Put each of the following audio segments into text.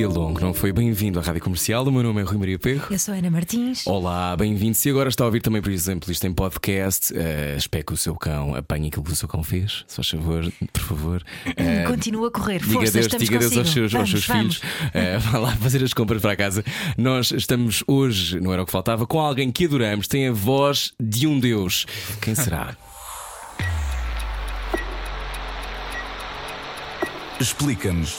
Dia longo, não foi? Bem-vindo à Rádio Comercial. O meu nome é Rui Maria Perro. Eu sou Ana Martins. Olá, bem-vindo. Se agora está a ouvir também, por exemplo, isto em podcast, uh, espero que o seu cão apanhe aquilo que o seu cão fez. Se faz favor, por favor. Uh, Continua a correr, diga força, Deus, estamos diga Deus aos seus, vamos, aos seus vamos. filhos. Uh, vá lá fazer as compras para casa. Nós estamos hoje, não era o que faltava, com alguém que adoramos, tem a voz de um Deus. Quem será? Explica-nos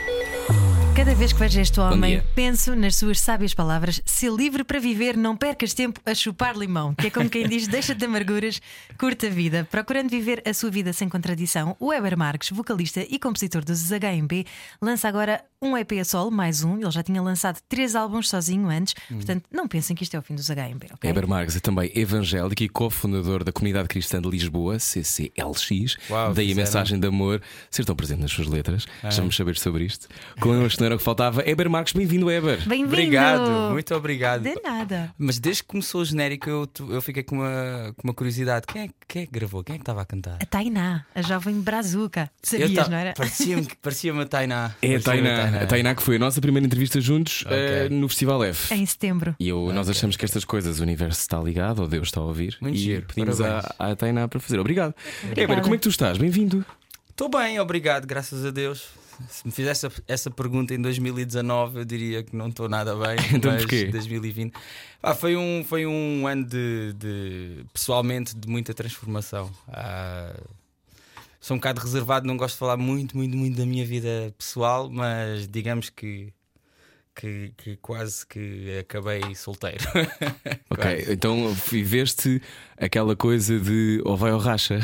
Cada vez que vejo este homem, penso nas suas sábias palavras: se livre para viver, não percas tempo a chupar limão. Que é como quem diz: deixa de amarguras, curta a vida. Procurando viver a sua vida sem contradição, o Weber Marques, vocalista e compositor dos HMB, lança agora um EP a solo, mais um. Ele já tinha lançado três álbuns sozinho antes, portanto, não pensem que isto é o fim dos HMB, ok? Heber Marques é também evangélico e cofundador da Comunidade Cristã de Lisboa, CCLX. Uau, Daí a fizeram. mensagem de amor ser tão presente nas suas letras. Vamos saber sobre isto. Connosco não era o que faltava. Heber Marques, bem-vindo, Heber. Bem-vindo! Obrigado, muito obrigado. De nada. Mas desde que começou o genérico eu, eu fiquei com uma, com uma curiosidade. Quem é, quem é que gravou? Quem é que estava a cantar? A Tainá, a jovem brazuca. Sabias, ta- não era? Parecia-me parecia a Tainá. É a Tainá. A Tainá que foi a nossa primeira entrevista juntos eh, no Festival F. Em setembro. E eu, nós achamos que estas coisas, o universo está ligado, ou Deus está a ouvir. Muito e giro, pedimos à, Tainá para fazer. Obrigado. Obrigada. Heber, como é que tu estás? Bem-vindo. Estou bem, obrigado, graças a Deus. Se me fizesse essa, essa pergunta em 2019, eu diria que não estou nada bem. Então mas porquê? 2020. Ah, foi, um, foi um ano de, de- pessoalmente de muita transformação. Ah, sou um bocado reservado, não gosto de falar muito, muito, muito da minha vida pessoal, mas digamos que, que, que quase que acabei solteiro. Ok, então viveste aquela coisa de ou vai ou racha.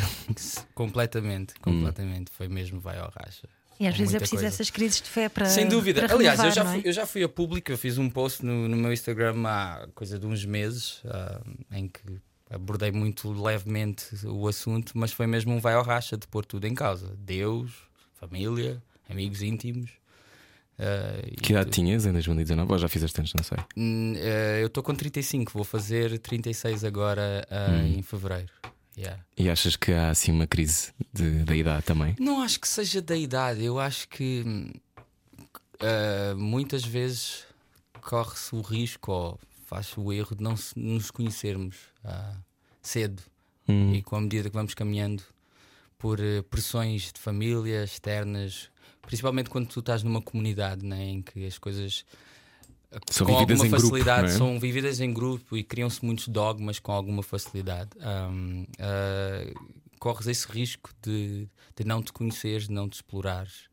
completamente, completamente. Foi mesmo vai ao racha. E às Com vezes é preciso coisa. essas crises de fé para. Sem dúvida. para Aliás, eu já, é? fui, eu já fui a público, eu fiz um post no, no meu Instagram há coisa de uns meses ah, em que abordei muito levemente o assunto, mas foi mesmo um vai ao racha de pôr tudo em causa: Deus, família, amigos íntimos. E Que idade tinhas em 2019? Ou já fizeste antes, não sei. Ah, eu estou com 35, vou fazer 36 agora ah, Hum. em fevereiro. Yeah. E achas que há assim uma crise de- da idade também? Não acho que seja da idade, eu acho que hum, muitas vezes corre-se o risco ou faz-se o erro de não se- nos conhecermos ah, cedo Hum. e com a medida que vamos caminhando por pressões de família externas, principalmente quando tu estás numa comunidade né, em que as coisas ah, São com alguma grupo, facilidade não é? são vividas em grupo e criam-se muitos dogmas com alguma facilidade. Ahm, ah, corres esse risco de, de não te conheceres, de não te explorares.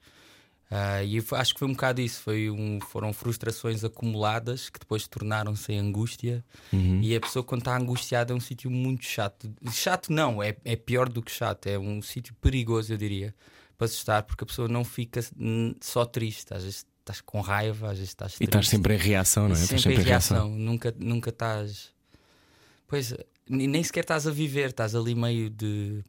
Ah, e acho que foi um bocado isso. Foi um, foram frustrações acumuladas que depois tornaram-se em angústia. Uhum. E a pessoa, quando está angustiada, é um sítio muito chato. Chato não, é, é pior do que chato. É um sítio perigoso, eu diria, para se estar, porque a pessoa não fica hum, só triste. Às vezes estás com raiva, às vezes estás E estás triste. sempre em reação, não é? Estás Sempre em reação. Nunca, nunca estás. Pois, nem sequer estás a viver, estás ali meio de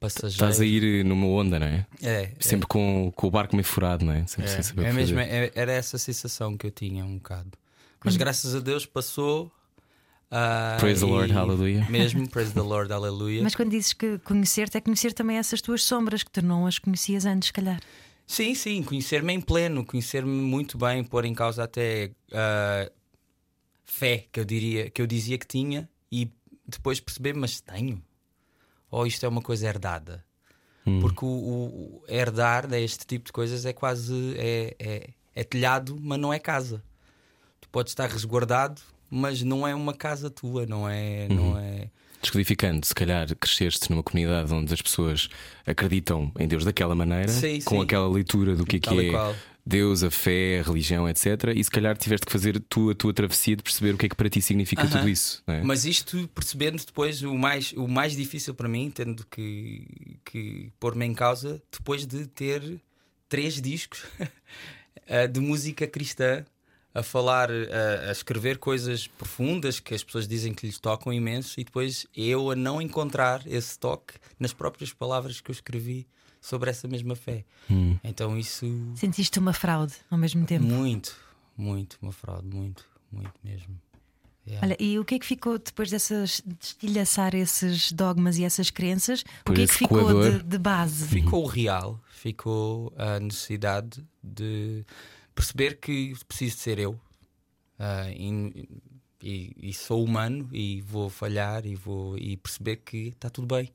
passageiro. Estás a ir numa onda, não é? É, Sempre com, com o barco meio furado, não é? Sempre é, sem saber é mesmo, é- era essa a sensação que eu tinha um bocado. Mas graças a Deus passou. Ah, Praise the Lord, hallelujah. Mesmo, praise the Lord, aleluia. Mas quando dizes que conhecer-te é conhecer também essas tuas sombras que tu não as conhecias antes, se calhar. Sim, sim, conhecer-me em pleno, conhecer-me muito bem, pôr em causa até ah, fé que eu diria, que eu dizia que tinha e depois perceber, mas tenho. Ou isto é uma coisa herdada. Hum. Porque o, o- o herdar né, este tipo de coisas é quase é, é, é telhado, mas não é casa. Tu podes estar resguardado, mas não é uma casa tua, não é, Uhum. não é. Descodificando, se calhar cresceste numa comunidade onde as pessoas acreditam em Deus daquela maneira, Sim, com sim. aquela leitura do que é que é. Deus, a fé, a religião, etc. E se calhar tiveste que fazer tu a tua travessia de perceber o que é que para ti significa tudo isso. É? Mas isto percebendo depois o mais, o mais difícil para mim, tendo que, que pôr-me em causa, depois de ter três discos eh, de música cristã a falar, a, a escrever coisas profundas que as pessoas dizem que lhes tocam imenso e depois eu a não encontrar esse toque nas próprias palavras que eu escrevi sobre essa mesma fé. Então isso Sentiste uma fraude ao mesmo tempo. muito, muito, uma fraude, muito, muito mesmo. Yeah. Olha, e o que é que ficou depois dessas de estilhaçar esses dogmas e essas crenças? Por o que é que ficou coador. de, de base? Ficou o real, ficou a necessidade de perceber que preciso de ser eu. Ah, e, e- e sou humano e vou falhar e vou e perceber que está tudo bem,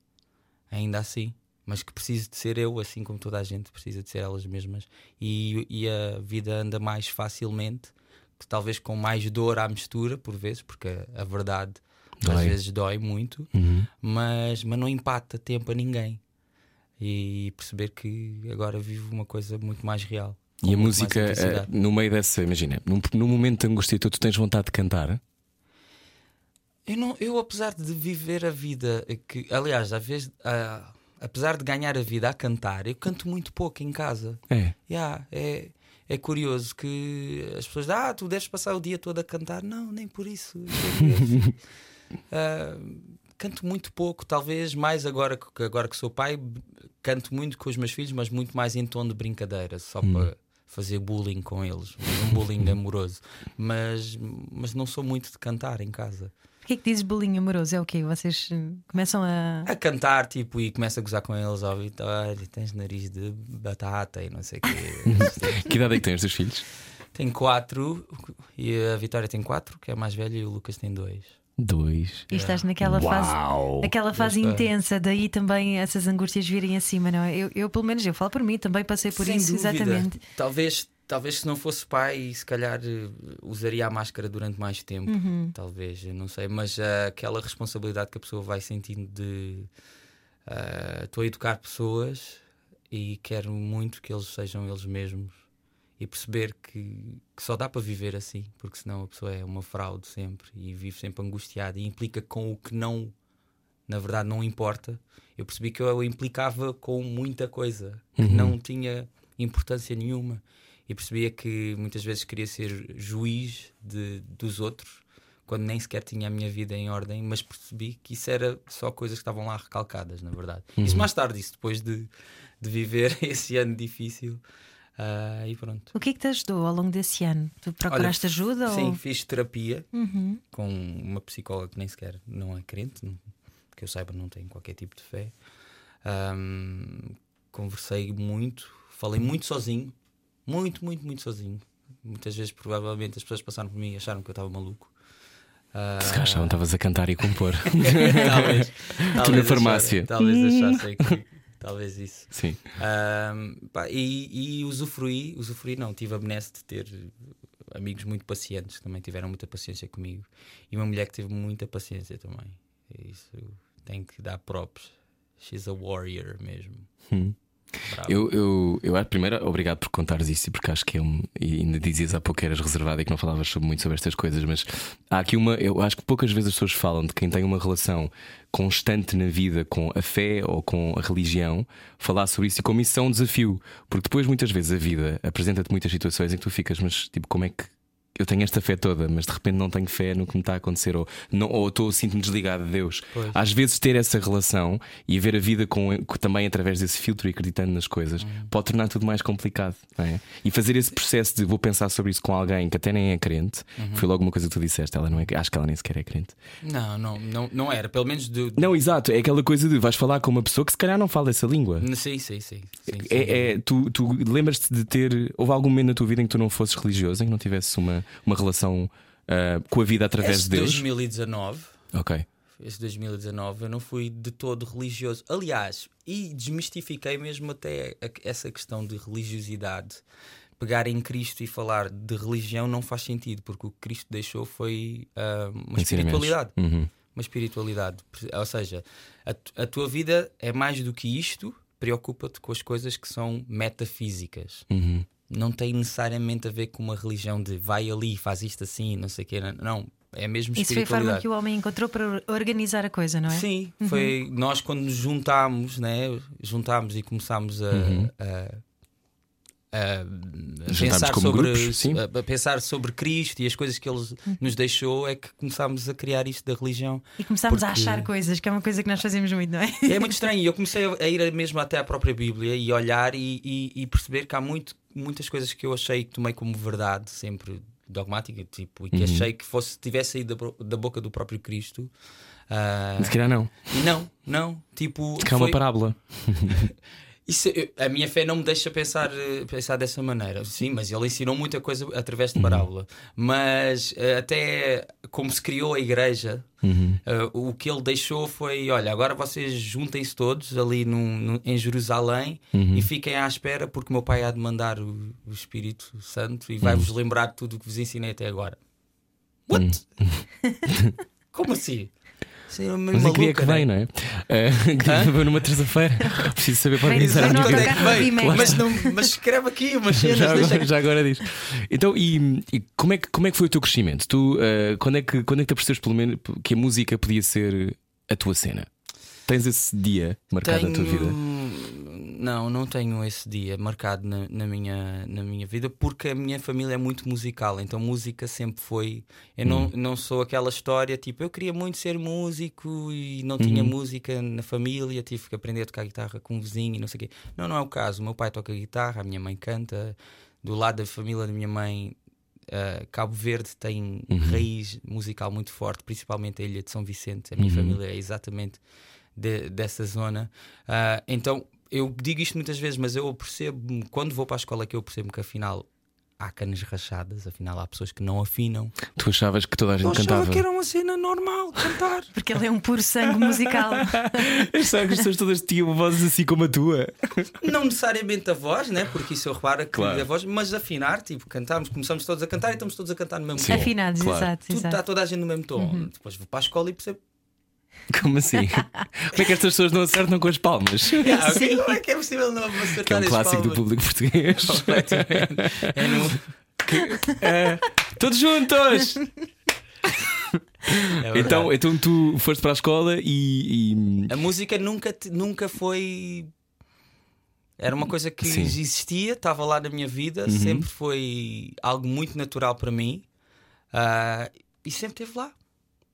ainda assim. Mas que preciso de ser eu, assim como toda a gente precisa de ser elas mesmas. E, e a vida anda mais facilmente, que talvez com mais dor à mistura, por vezes, porque a, a verdade às Dói. vezes dói muito Uhum. mas, mas não empata tempo a ninguém. E perceber que agora vivo uma coisa muito mais real. E a música, eh, no meio dessa, imagina, num, num momento de angústia, tu, tu tens vontade de cantar? Eu, não, eu, apesar de viver a vida, que, aliás, às vezes, ah, apesar de ganhar a vida a cantar, eu canto muito pouco em casa. É. Yeah, é, é curioso que as pessoas dizem, ah, tu deves passar o dia todo a cantar. Não, nem por isso. Ah, canto muito pouco, talvez mais agora que, agora que sou pai, canto muito com os meus filhos, mas muito mais em tom de brincadeira, só para fazer bullying com eles, um bullying amoroso. Mas, mas não sou muito de cantar em casa. O que é que dizes bullying amoroso? É o quê? Vocês eh, começam a. A cantar, tipo, e começa a gozar com eles, ó Vitória, tens nariz de batata e não sei o quê. Que idade é que tens, teus filhos? Tem quatro e a Vitória tem quatro, que é a mais velha, e o Lucas tem dois. Dois. E estás naquela fase, Uau! aquela fase intensa, daí também essas angústias virem acima, não é? Eu, eu, pelo menos, eu falo por mim, também passei por Sem isso, dúvida. exatamente. Talvez, talvez se não fosse pai, se calhar eh, usaria a máscara durante mais tempo. Uhum. Talvez, eu não sei. Mas ah, aquela responsabilidade que a pessoa vai sentindo de ah, estou a educar pessoas e quero muito que eles sejam eles mesmos. E perceber que, que só dá para viver assim, porque senão a pessoa é uma fraude sempre e vive sempre angustiada e implica com o que não, na verdade, não importa. Eu percebi que eu implicava com muita coisa que não tinha importância nenhuma. E percebia que muitas vezes queria ser juiz de, dos outros quando nem sequer tinha a minha vida em ordem, mas percebi que isso era só coisas que estavam lá recalcadas, na verdade. Isso mais tarde, isso depois de, de viver esse ano difícil. Ah, e pronto. O que é que te ajudou ao longo desse ano? Tu procuraste Olha, ajuda? Sim, ou... fiz terapia Uhum. com uma psicóloga que nem sequer não é crente, não- que eu saiba, não tem qualquer tipo de fé. Ahm, conversei muito, falei muito sozinho, muito, muito, muito sozinho. Muitas vezes, provavelmente, as pessoas passaram por mim e acharam que eu estava maluco. Ah, Se calhar achavam que estavas a cantar e compor. talvez, talvez farmácia. acharem- talvez achassem que. Talvez isso. Sim. Ahm, pá, e, e usufruí, usufruí não, tive a benesse de ter amigos muito pacientes que também tiveram muita paciência comigo e uma mulher que teve muita paciência também. Isso tem que dar props. She's a warrior mesmo. Hum. Bravo. Eu, eu, eu, ah, primeiro, obrigado por contares isso, porque acho que é ainda dizias há pouco que eras reservada e que não falavas sobre- muito sobre estas coisas, mas há aqui uma. Eu acho que poucas vezes as pessoas falam de quem tem uma relação constante na vida com a fé ou com a religião, falar sobre isso e como isso é um desafio, porque depois muitas vezes a vida apresenta-te muitas situações em que tu ficas, mas tipo, como é que. Eu tenho esta fé toda, mas de repente não tenho fé no que me está a acontecer, ou, não, ou estou sinto-me desligado de Deus. Pois. Às vezes ter essa relação e ver a vida com, também através desse filtro e acreditando nas coisas Uhum. pode tornar tudo mais complicado. é? E fazer esse processo de vou pensar sobre isso com alguém que até nem é crente, Uhum. foi logo uma coisa que tu disseste. Ela não é, acho que ela nem sequer é crente. Não, não, não, não era. Pelo menos do. Não, exato, é aquela coisa de vais falar com uma pessoa que se calhar não fala essa língua. Sim, sim, sim. sim, sim. É, é- tu, tu lembras-te de ter. Houve algum momento na tua vida em que tu não fosses religioso, em que não tivesses uma, uma relação ah, com a vida através de Deus? 2019 Ok. esse 2019 eu não fui de todo religioso. Aliás, e desmistifiquei mesmo até essa questão de religiosidade. Pegar em Cristo e falar de religião não faz sentido, porque o que Cristo deixou foi ah, uma espiritualidade. Uhum. Uma espiritualidade. Ou seja, a, a tua vida é mais do que isto, preocupa-te com as coisas que são metafísicas. Uhum. Não tem necessariamente a ver com uma religião de vai ali, faz isto assim, não sei o quê. Não, é mesmo Isso foi a forma que o homem encontrou para organizar a coisa, não é? Sim, foi nós quando nos juntámos, né? Juntámos e começámos a, Uhum. a, a pensar como sobre, grupos, sim. a, a pensar sobre Cristo e as coisas que Ele nos deixou, é que começámos a criar isto da religião. E começámos a Porque- achar coisas, que é uma coisa que nós fazemos muito, não é? É muito estranho. E Eu comecei a ir mesmo até à própria Bíblia e olhar e, e- e perceber que há muito, muitas coisas que eu achei que tomei como verdade, sempre dogmática, tipo, e que Uhum. achei que fosse tivesse saído da, da boca do próprio Cristo. Ah, Se calhar não. e não, não. Tipo, calhar é uma parábola. isso, eu- a minha fé não me deixa pensar, eh, pensar dessa maneira. Sim, mas ele ensinou muita coisa através de parábola. Mas eh, até como se criou a igreja, eh, o que ele deixou foi: olha, agora vocês juntem-se todos ali num- num- em Jerusalém e fiquem à espera, porque o meu pai há de mandar o, o Espírito Santo e vai-vos lembrar de tudo o que vos ensinei até agora. What? como assim? Isso é Mas é que dia que né? vem, não é? Uh, que dia vem numa terça-feira. Preciso saber para organizar vem. Mas, não, mas escreve aqui umas cenas. Já deixa agora, já agora diz. Então, e, e como, é que, como é que foi o teu crescimento? Tu, uh, quando, é que, quando é que te apercebeste pelo menos que a música podia ser a tua cena? Tens esse dia marcado na tua vida? Não, não tenho esse dia marcado na, na minha, na minha vida porque a minha família é muito musical, então música sempre foi. Eu não, não sou aquela história tipo eu queria muito ser músico e não tinha música na família, tive que aprender a tocar guitarra com um vizinho e não sei o quê. Não, não é o caso. O meu pai toca guitarra, a minha mãe canta. Do lado da família da minha mãe, Uh, Cabo Verde tem raiz musical muito forte, principalmente a Ilha de São Vicente. A minha família é exatamente de- dessa zona. Uh, então eu digo isto muitas vezes, mas eu percebo, quando vou para a escola, que eu percebo que afinal há canas rachadas, afinal há pessoas que não afinam. Tu achavas que toda a gente Eu achava cantava? que era uma cena normal cantar. Porque ele é um puro sangue musical. Achava que as pessoas todas tinham vozes assim como a tua. não necessariamente a voz, né? porque isso eu reparo que Claro. a voz, mas afinar, tipo, cantarmos, começamos todos a cantar e estamos todos a cantar no mesmo Sim. tom. Afinados, claro. exato, Tudo, exato. está toda a gente no mesmo tom. Uhum. Depois vou para a escola e percebo. Como assim? Como é que estas pessoas não acertam com as palmas? Ah, ok, como é que é possível não acertar Que é um as clássico do palmas? público português. Completamente. É no- É, todos juntos! é. Então, então tu foste para a escola e. e- A música nunca, te- nunca foi. Era uma coisa que Sim. Uhum. existia, estava lá na minha vida, sempre foi algo muito natural para mim ah, e sempre esteve lá.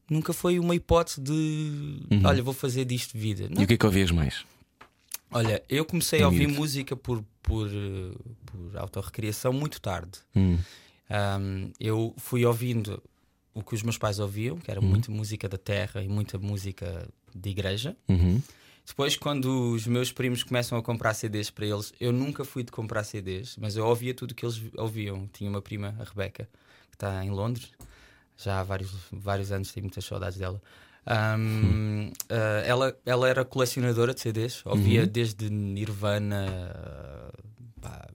Nunca foi uma hipótese de olha, vou fazer disto vida. Não. Uhum. E o que é que ouvias mais? Olha, eu comecei a ouvir música por, por, eh, por autorrecriação muito tarde. Hum. Um, eu fui ouvindo o que os meus pais ouviam, que era muita música da terra e muita música de igreja. Uhum. Depois, quando os meus primos começam a comprar CDs para eles, eu nunca fui de comprar CDs, mas eu ouvia tudo que eles ouviam. Tinha uma prima, a Rebeca, que está em Londres, já há vários, vários anos, tenho muitas saudades dela. Um, uh, ela, ela era colecionadora de CDs, ouvia desde Nirvana, uh, pá,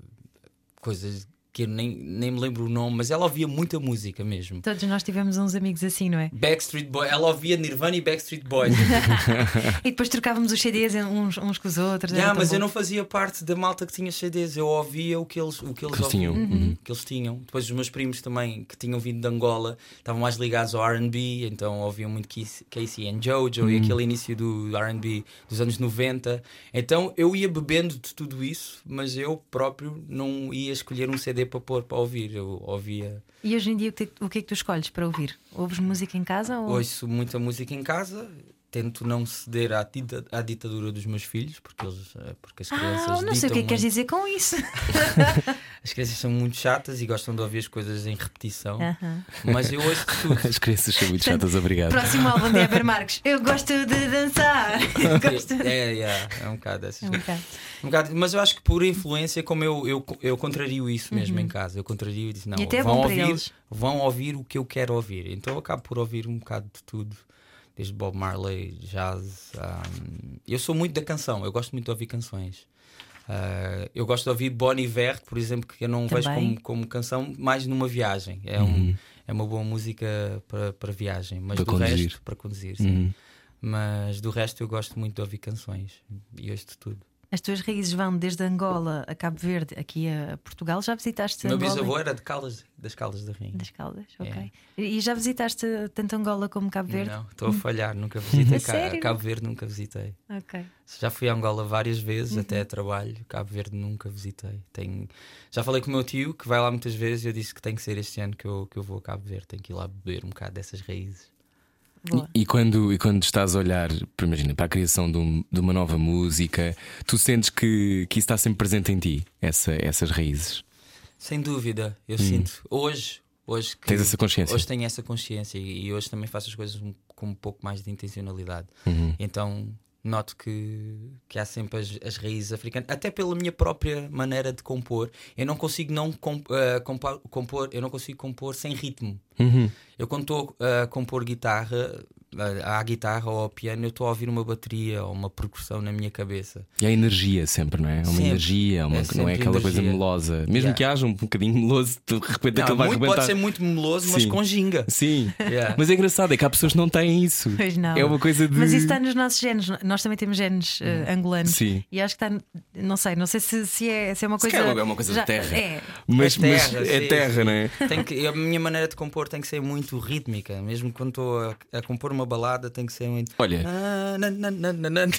coisas que eu nem, nem me lembro o nome, mas ela ouvia muita música mesmo. Todos nós tivemos uns amigos assim, não é? Backstreet Boys, ela ouvia Nirvana e Backstreet Boys. E depois trocávamos os CDs uns, uns com os outros. Yeah, mas bom. eu não fazia parte da malta que tinha CDs, eu ouvia o que eles, o que eles, Que tinham. ouviam, Uhum. que eles tinham. Depois os meus primos também, que tinham vindo de Angola, estavam mais ligados ao RB, então ouviam muito Casey- Casey and Jojo Uhum. e aquele início do RB dos anos 90. Então eu ia bebendo de tudo isso, mas eu próprio não ia escolher um CD para pôr para ouvir. Eu ouvia, E hoje em dia o que, o que é que tu escolhes para ouvir? Ouves música em casa ou ouço muita música em casa. Tento não ceder à, à ditadura dos meus filhos, porque, eles, eh, porque as crianças. Ah, não sei o que é que queres dizer com isso. As crianças são muito chatas e gostam de ouvir as coisas em repetição, Aham. mas eu ouço tudo. As crianças são muito chatas, obrigado. Próximo álbum de Eber Marques. Eu gosto de dançar. Gosto de... É, é, é um bocado dessas É um bocado. Um bocado, mas eu acho que por influência, como eu, eu, eu contrario isso mesmo em casa, eu contrario e disse: não, Uhum. E até é vão, ouvir, vão ouvir o que eu quero ouvir. Então eu acabo por ouvir um bocado de tudo, desde Bob Marley, jazz. um, eu sou muito da canção, eu gosto muito de ouvir canções. Uh, eu gosto de ouvir Bon Iver, por exemplo, que eu não vejo Também. como, como canção, mais numa viagem. É, um, é uma boa música para, para viagem, mas Para do conduzir. resto, para conduzir, sim. Uhum. Mas do resto eu gosto muito de ouvir canções e ouço de tudo. As tuas raízes vão desde Angola a Cabo Verde, aqui a Portugal. Já visitaste meu Angola? bisavô era de Caldas, das Caldas da Rainha. Das Caldas, ok. É. E já visitaste tanto Angola como Cabo Verde? Não, estou a falhar, nunca visitei Ca- Sério? Cabo Verde, nunca visitei. Ok. Já fui a Angola várias vezes, Uhum. até a trabalho. Cabo Verde nunca visitei. Tenho... Já falei com o meu tio, que vai lá muitas vezes, e eu disse que tem que ser este ano que eu, que eu vou a Cabo Verde. Tenho que ir lá beber um bocado dessas raízes. E, e quando, e quando estás a olhar, para- imagina, para a criação de, um- de uma nova música, tu sentes que, que isso está sempre presente em ti, essa, essas raízes. Sem dúvida, eu sinto. Hoje, hoje que- Hum. Tens essa consciência? Hoje tenho essa consciência e, e hoje também faço as coisas com um pouco mais de intencionalidade. Uhum. Então noto que, que há sempre as, as raízes africanas, até pela minha própria maneira de compor. Eu não consigo não com- eh, compor, compor, eu não consigo compor sem ritmo. Uhum. Eu quando estou a compor guitarra, à guitarra ou ao piano, eu estou a ouvir uma bateria ou uma percussão na minha cabeça. E há energia sempre, não é? É uma Sempre. energia, é uma- É não é aquela coisa energia. melosa. Mesmo Yeah. que haja um bocadinho meloso, de repente Não, aquilo vai muito, arrebentar. pode ser muito meloso, mas Sim. com ginga. Sim, Yeah. mas é engraçado, é que há pessoas que não têm isso. Pois não. É uma coisa de. Mas isso está nos nossos genes. Nós também temos genes eh, angolanos. Sim. E acho que está. Não sei, não sei se, se, é, se é uma Se coisa. calhar é uma coisa Já- da terra. É. Mas, É mas terra, é sim, terra, sim. não é? Tem que, a minha maneira de compor tem que ser muito rítmica. Mesmo quando estou a, a compor uma balada, tem que ser muito. Olha. Ah.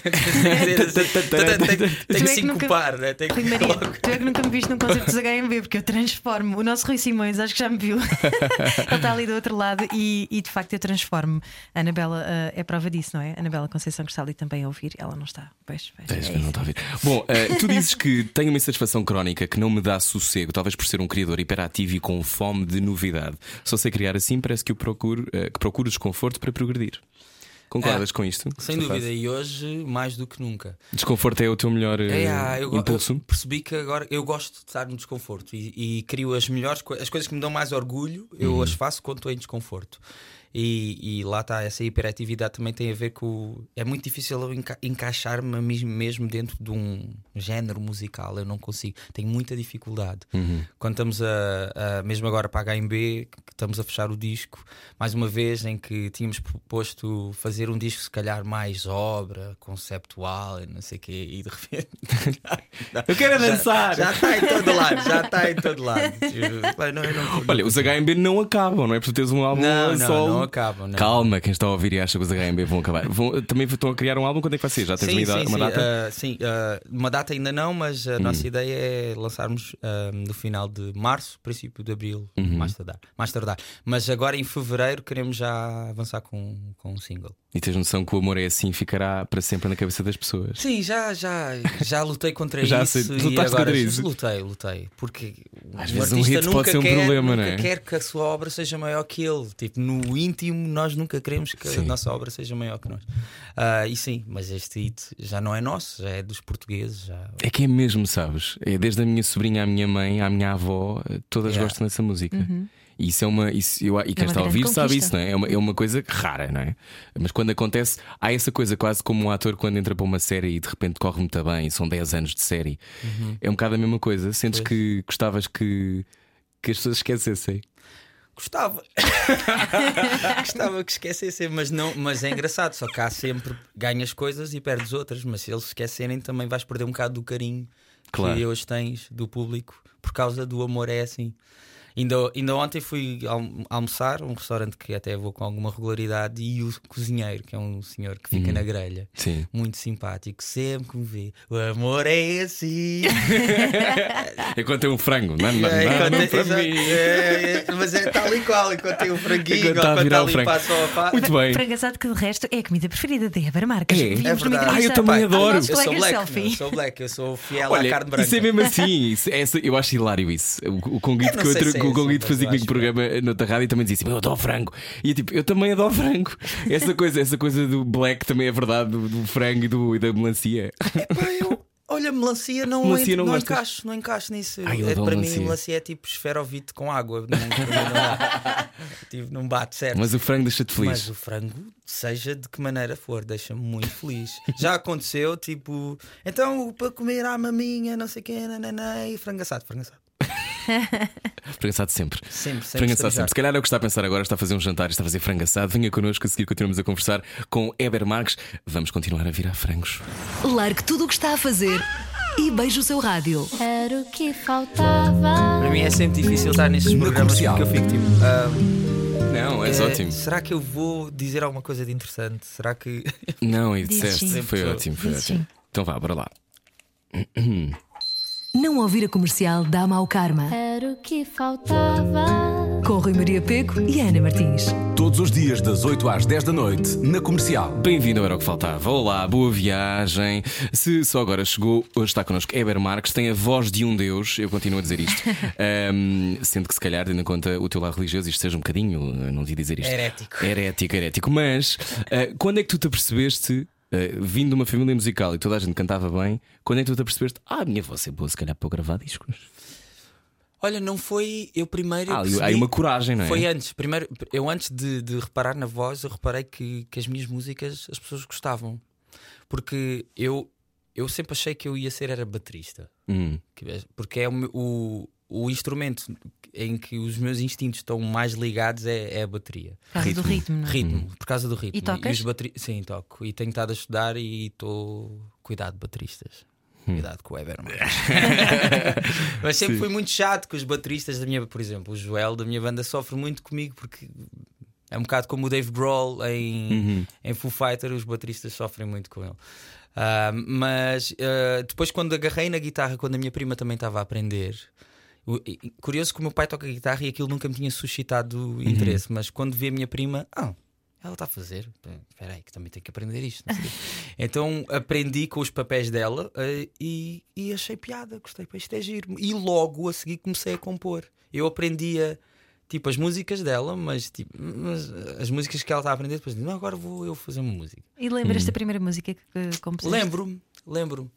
Tem que- tem Tu é sincopar, né? Tem que Rui Maria, tu é que nunca me viste num concerto dos HMB, porque eu transformo. O nosso Rui Simões, acho que já me viu. Ele está ali do outro lado e, e, de facto eu transformo. A Anabela eh, é prova disso, não é? A Anabela Conceição que está ali também a ouvir. Ela não está. Pois, pois, é não está a ver. Bom, eh, tu dizes que tenho uma insatisfação crónica que não me dá sossego, talvez por ser um criador hiperativo e com fome de novidade. Só sei criar assim, parece que, eu procuro, eh, que procuro desconforto para progredir. Concordas É, com isto? Sem dúvida, e hoje mais do que nunca. Desconforto é o teu melhor eh, É, ah, eu, go- impulso? eu percebi que agora eu gosto de estar no desconforto e, e crio as melhores as coisas que me dão mais orgulho, eu Uhum. as faço quando estou em desconforto. E, e lá está, essa hiperatividade também tem a ver com. É muito difícil eu enca- encaixar-me mesmo dentro de um género musical, eu não consigo, tenho muita dificuldade. Uhum. Quando estamos a, a- mesmo agora para a HMB, que estamos a fechar o disco, mais uma vez em que tínhamos proposto fazer um disco, se calhar mais obra, conceptual, e não sei o quê, e de repente. Eu quero Já- dançar! Já está em todo lado, já está em todo lado. Tipo, não, não- Olha, os HMB não acabam, não é? Porque tu tens um álbum Não, não acabam, não. Calma, quem está a ouvir e acha que os HMB vão acabar. Vão- também estão a criar um álbum, quando é que vai ser? Já tens sim, uma, sim, uma sim, data? ah, sim, ah, uma data ainda não, mas a nossa ideia é lançarmos ah, no final de março, princípio de abril, mais, tardar, mais tardar. Mas agora em fevereiro queremos já avançar com, com um single. E tens noção que o amor é assim, ficará para sempre na cabeça das pessoas. Sim, já, já, já lutei contra Já isso. sei, e lutaste agora contra isso? Lutei, lutei. Porque Às o vezes um artista hit nunca pode ser um quer, problema, nunca não é? quer que a sua obra seja maior que ele. Tipo, no íntimo, nós nunca queremos que Sim. a nossa obra seja maior que nós. Ah, e sim, mas este hit já não é nosso, já é dos portugueses. Já... É que é mesmo, sabes? É desde a minha sobrinha à minha mãe, à minha avó, todas Yeah. gostam dessa música. E isso é uma. Isso, eu, e quem uma está a ouvir sabe conquista. isso, não é? É uma, é uma coisa rara, não é? Mas quando acontece, há essa coisa quase como um ator quando entra para uma série e de repente corre muito bem, são 10 anos de série. É um bocado a mesma coisa. Sentes Pois. que gostavas que, que as pessoas esquecessem. Gostava. Gostava que esquecessem, mas, não, mas é engraçado. Só que há sempre ganhas coisas e perdes outras. Mas se eles esquecerem, também vais perder um bocado do carinho Claro. que hoje tens do público por causa do amor. É assim. Ainda, ainda ontem fui alm- almoçar um restaurante que até vou com alguma regularidade e o cozinheiro, que é um senhor que fica na grelha, Sim. muito simpático, sempre que me vê. O amor é assim. Enquanto tem um frango, não, não, É, não, enquanto- não, para mim. é, é, mas é tal e qual, enquanto tem o franguinho, Enquanto está a virar o ali frango. para a. Muito bem. Frango assado que de resto é a comida preferida da Débora Marques. É? Vimos É verdade. Ah, eu também adoro. Eu sou black, eu sou black, eu sou fiel à Olha, carne branca. isso é mesmo assim. Isso, essa- eu acho hilário isso. O, o Conguito Eu que, é que o mas fazia comigo programa na outra rádio e também dizia assim: Eu adoro frango. E eu, tipo, eu também adoro frango. Essa coisa, essa coisa do black também é verdade, do, do frango e, do, e da melancia. Pá, eu- Olha, melancia não, Melancia não não, encaixo, não encaixo nisso. Ai, É, para melancia. mim, melancia é tipo esferovite com água. Não, não, tipo, não bate certo. Mas o frango deixa-te feliz. Mas o frango, seja de que maneira for, deixa-me muito feliz. Já aconteceu, tipo, então para comer à maminha, não sei o quê, nananã, e frango assado, frango assado. frango assado sempre. Sempre, sempre. Frango assado sempre. Se calhar é o que está a pensar agora, está a fazer um jantar, está a fazer frango assado. Venha connosco a seguir, continuamos a conversar com Eber Marques. Vamos continuar a virar frangos. Largue tudo o que está a fazer e beije o seu rádio. Era o que faltava. Para mim é sempre difícil estar nestes programas porque eu fico tipo. ah, Não, és eh, ótimo. Será que eu vou dizer alguma coisa de interessante? Será que. Não, e disseste. Foi ótimo, foi Diz ótimo. sim. Então vá, bora lá. Não ouvir a comercial dá mau karma. Era o que faltava. Com Rui Maria Peco e Ana Martins. Todos os dias, das 8 às 10 da noite, na comercial. Bem-vindo ao Era o que Faltava. Olá, boa viagem. Se só agora chegou, hoje está connosco Eber Marques, tem a voz de um Deus, eu continuo a dizer isto. Ahm, sendo que se calhar, tendo em conta o teu lado religioso, isto seja um bocadinho, eu não devia dizer isto. Herético. Herético, herético. Mas ah, quando é que tu te apercebeste, ah, vindo de uma família musical e toda a gente cantava bem, quando é que tu te apercebeste, ah, a minha voz é boa, se calhar para gravar discos? Olha, não foi eu primeiro. Ah, percebi- aí uma coragem, não é? Foi antes. Primeiro, eu antes de, de reparar na voz, eu reparei que, que as minhas músicas as pessoas gostavam. Porque eu, eu sempre achei que eu ia ser era baterista. Hum, Que- Porque é o, o, o instrumento em que os meus instintos estão mais ligados é, é a bateria. Por causa do ritmo, não é? Ritmo, por causa do ritmo. E tocas? os bateri... Sim, toco. E tenho estado a estudar e estou. Cuidado, bateristas. Hum. Cuidado com o Eber Marques. Mas sempre fui muito chato com os bateristas da minha, por exemplo, o Joel da minha banda sofre muito comigo porque é um bocado como o Dave Grohl em, Uhum. em Foo Fighter, os bateristas sofrem muito com ele. Ah, mas ah, depois, quando agarrei na guitarra, quando a minha prima também estava a aprender, e- e- curioso que o meu pai toca guitarra e aquilo nunca me tinha suscitado interesse, mas quando vi a minha prima, ah, ela está a fazer, espera aí, que também tenho que aprender isto. então aprendi com os papéis dela ah, e, e achei piada, gostei, isto é giro. E logo a seguir comecei a compor. Eu aprendia. Tipo, as músicas dela, mas, tipo, mas as músicas que ela está a aprender, depois não, agora vou eu fazer uma música. E lembras da primeira música que compuseste? Lembro-me, lembro-me.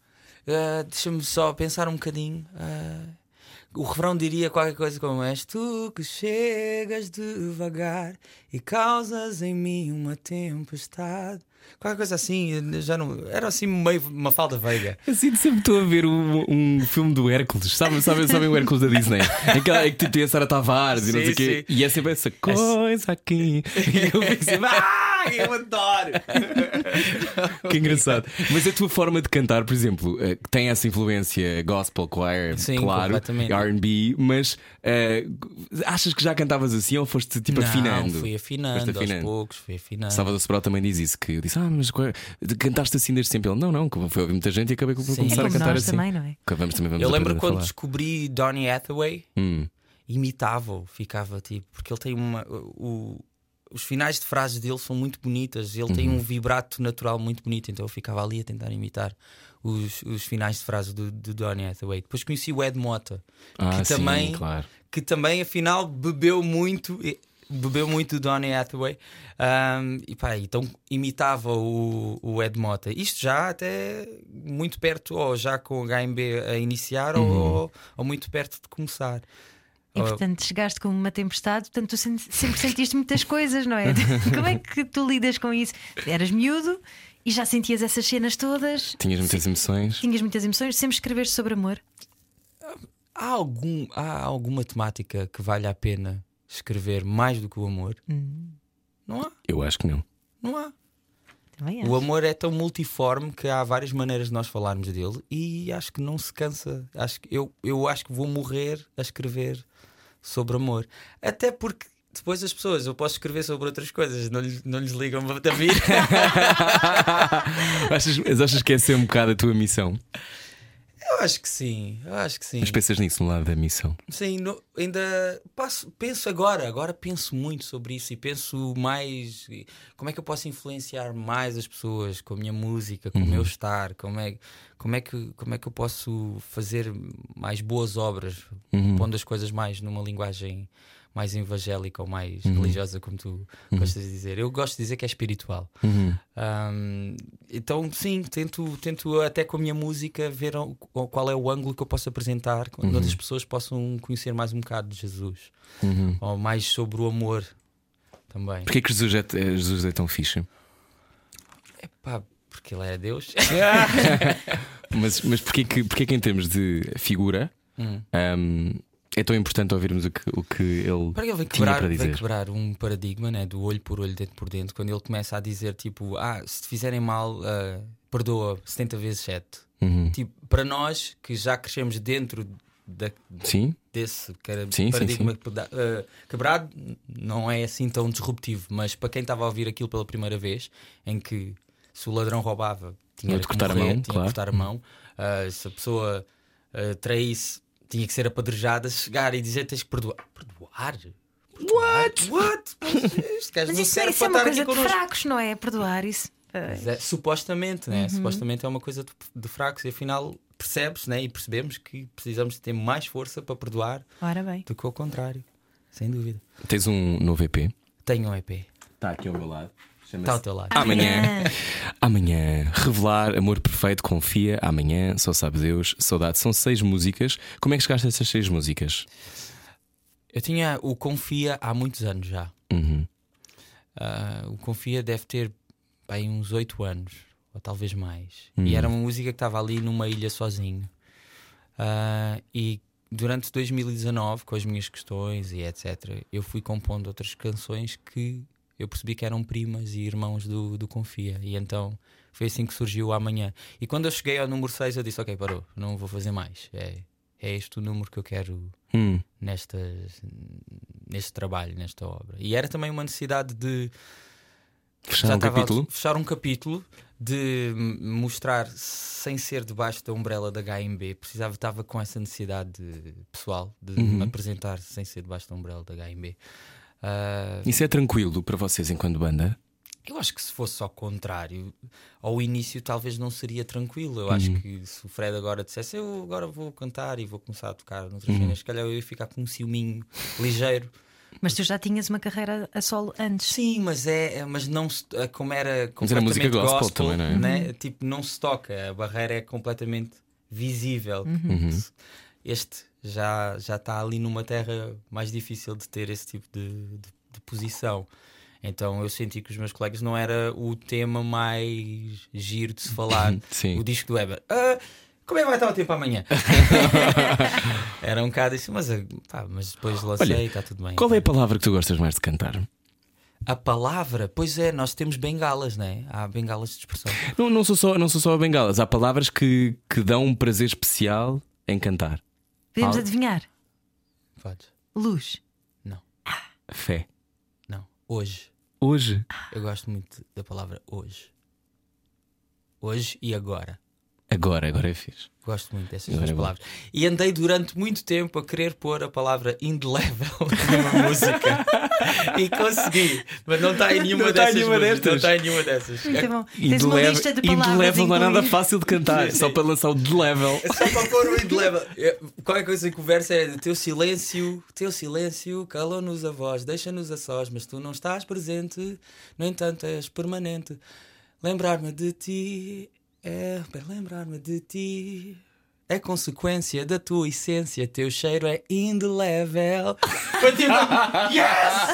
Ah, Deixa-me só pensar um bocadinho. Ah, o refrão diria qualquer coisa como: És tu que chegas devagar e causas em mim uma tempestade. Qualquer coisa assim, já não. Era assim meio uma falda veiga. Assim sempre estou a ver um, um filme do Hércules, sabem sabe, sabe o Hércules da Disney? Que, em que tu tem a Sara Tavares e não Sim, sei o quê, sim. e é sempre essa coisa aqui. E eu fico sempre, Ah, eu adoro! que engraçado. Mas a tua forma de cantar, por exemplo, eh, tem essa influência gospel, choir, Sim, claro. RB, mas eh, achas que já cantavas assim ou foste tipo não, afinando? Fui afinando, Foste aos afinando. poucos, fui afinando. Salvador Sobral também diz isso: que eu disse, ah, mas cantaste assim desde sempre. Ele, não, não, foi ouvir muita gente e acabei por Sim. começar É a cantar nós assim. também, não é? Vamos, também vamos Eu lembro quando falar. descobri Donny Hathaway. Hum. imitava-o, ficava tipo, porque ele tem uma. O, os finais de frases dele são muito bonitas, ele tem Uhum. um vibrato natural muito bonito, então eu ficava ali a tentar imitar os, os finais de frases do, do Donny Hathaway. Depois conheci o Ed Mota, Ah, que, sim, também, claro. que também afinal bebeu muito. Bebeu muito do Donny Hathaway Ahm, e pá, então imitava o, o Ed Mota. Isto já até muito perto, ou já com o HMB a iniciar, Uhum. ou, ou muito perto de começar. E Oh. portanto chegaste com uma tempestade, portanto tu sempre sentiste muitas coisas, não é? Como é que tu lidas com isso? Eras miúdo e já sentias essas cenas todas, Tinhas muitas emoções. tinhas muitas emoções, sempre escreveste sobre amor. Há, algum, há alguma temática que vale a pena escrever mais do que o amor? Não há, Eu acho que não. não há. Também O acho. amor é tão multiforme que há várias maneiras de nós falarmos dele e acho que não se cansa. Acho que eu, eu acho que vou morrer a escrever sobre amor. Até porque depois as pessoas, eu posso escrever sobre outras coisas, não lhes, não lhes ligam a vir. achas, mas achas que essa é um bocado a tua missão? Eu acho que sim, eu acho que sim. Mas pensas nisso no lado da missão? Sim, no- ainda passo, penso agora, agora penso muito sobre isso e penso mais como é que eu posso influenciar mais as pessoas com a minha música, com o meu estar, como é, como, é que, como é que eu posso fazer mais boas obras, pondo as coisas mais numa linguagem mais evangélica ou mais religiosa, como tu gostas de dizer. Eu gosto de dizer que é espiritual. Um, então, sim, tento, tento até com a minha música ver o- qual é o ângulo que eu posso apresentar, onde outras pessoas possam conhecer mais um bocado de Jesus ou mais sobre o amor também. Porquê que Jesus é, é- Jesus é tão fixe? Epá, porque ele é Deus. Mas, mas porquê, que, porquê que em termos de figura Hum. hum, é tão importante ouvirmos o que, o que ele Para ele vem tinha quebrar, para vem dizer. quebrar um paradigma né, do olho por olho, dentro por dentro, quando ele começa a dizer tipo, ah, se te fizerem mal, ah, perdoa 70 vezes 7. Uhum. Tipo, para nós que já crescemos dentro da- Sim, desse cara- Sim, sim, paradigma sim. peda- ah, quebrado, não é assim tão disruptivo, mas para quem estava a ouvir aquilo pela primeira vez, em que se o ladrão roubava, tinha de que cortar a mão, tinha que claro. cortar a mão, ah, se a pessoa ah, traísse, tinha que ser apedrejada, chegar e dizer tens que perdoar. Perdoar? What? What? Mas não isso, serve isso é para uma estar coisa aqui de connosco. fracos, não é? Perdoar isso. É, supostamente, né? Supostamente é uma coisa de, de fracos e afinal percebes né? e percebemos que precisamos de ter mais força para perdoar Ora bem. do que o contrário. Sem dúvida. tens um novo EP. Tenho um EP. Está aqui ao meu lado. Está ao teu lado. Amanhã. Amanhã. Revelar, amor perfeito, confia. Amanhã, só sabe Deus. Saudade. São seis músicas. Como é que chegaste a essas seis músicas? Eu tinha o Confia há muitos anos já. Uhum. Ah, o Confia deve ter bem uns oito anos, ou talvez mais. Hum. E era uma música que estava ali numa ilha sozinho. Ah, e durante 2019, com as minhas questões e etc., eu fui compondo outras canções que eu percebi que eram primas e irmãos do, do Confia. E então foi assim que surgiu Amanhã. E quando eu cheguei ao número 6, eu disse: Ok, parou, não vou fazer mais. É, é este o número que eu quero Hum. nestas, neste trabalho, nesta obra. E era também uma necessidade de Fechar um capítulo. a fechar um capítulo de mostrar sem ser debaixo da umbrella da HMB. Precisava, estava com essa necessidade de- pessoal de Uhum. me apresentar sem ser debaixo da umbrella da HMB. Ah, Isso é tranquilo para vocês enquanto banda? eu acho que se fosse ao contrário, ao início talvez não seria tranquilo. Eu acho que se o Fred agora dissesse eu agora vou cantar e vou começar a tocar noutras cenas, se calhar eu ia ficar com um ciúminho ligeiro. Mas tu já tinhas uma carreira a solo antes. Sim, mas é, é- mas não se, é como era Mas era música completamente gospel também, não é? né? Tipo, não se toca, a barreira é completamente visível. Uhum. Este já já está ali numa terra mais difícil de ter esse tipo de, de- de posição. Então eu senti que os meus colegas não era o tema mais giro de se falar. O disco do Weber. "Ah, como é que vai estar o tempo amanhã? era um bocado isso, mas, ah, pá, mas depois lancei Olha, e está tudo bem. Qual é a palavra que tu gostas mais de cantar? A palavra, pois é, nós temos bengalas, né? Há bengalas de expressão. Não, não, sou só, não sou só a bengalas. Há palavras que, que dão um prazer especial em cantar. Podemos adivinhar. Podes? Luz. Não, Fé. não. Hoje. Hoje. Eu gosto muito da palavra hoje. Hoje e agora. Agora, agora é fixe. Gosto muito dessas duas é bom. palavras. E andei durante muito tempo a querer pôr a palavra indelével numa música. e consegui. Mas não está em nenhuma Não está em dessas. nenhuma músicas. Não destas. está em nenhuma dessas. Muito bom. Tens uma Indelevel- lista de palavras. Indelevel não é nada fácil de cantar. Só para lançar o de level. É só para pôr o indelével. É, Qualquer coisa que conversa é teu silêncio, teu silêncio calou-nos a voz, deixa-nos a sós, mas tu não estás presente, no entanto és permanente. Lembrar-me de ti é para lembrar-me de ti. É consequência da tua essência, teu cheiro é indelével. Foi tipo, yes!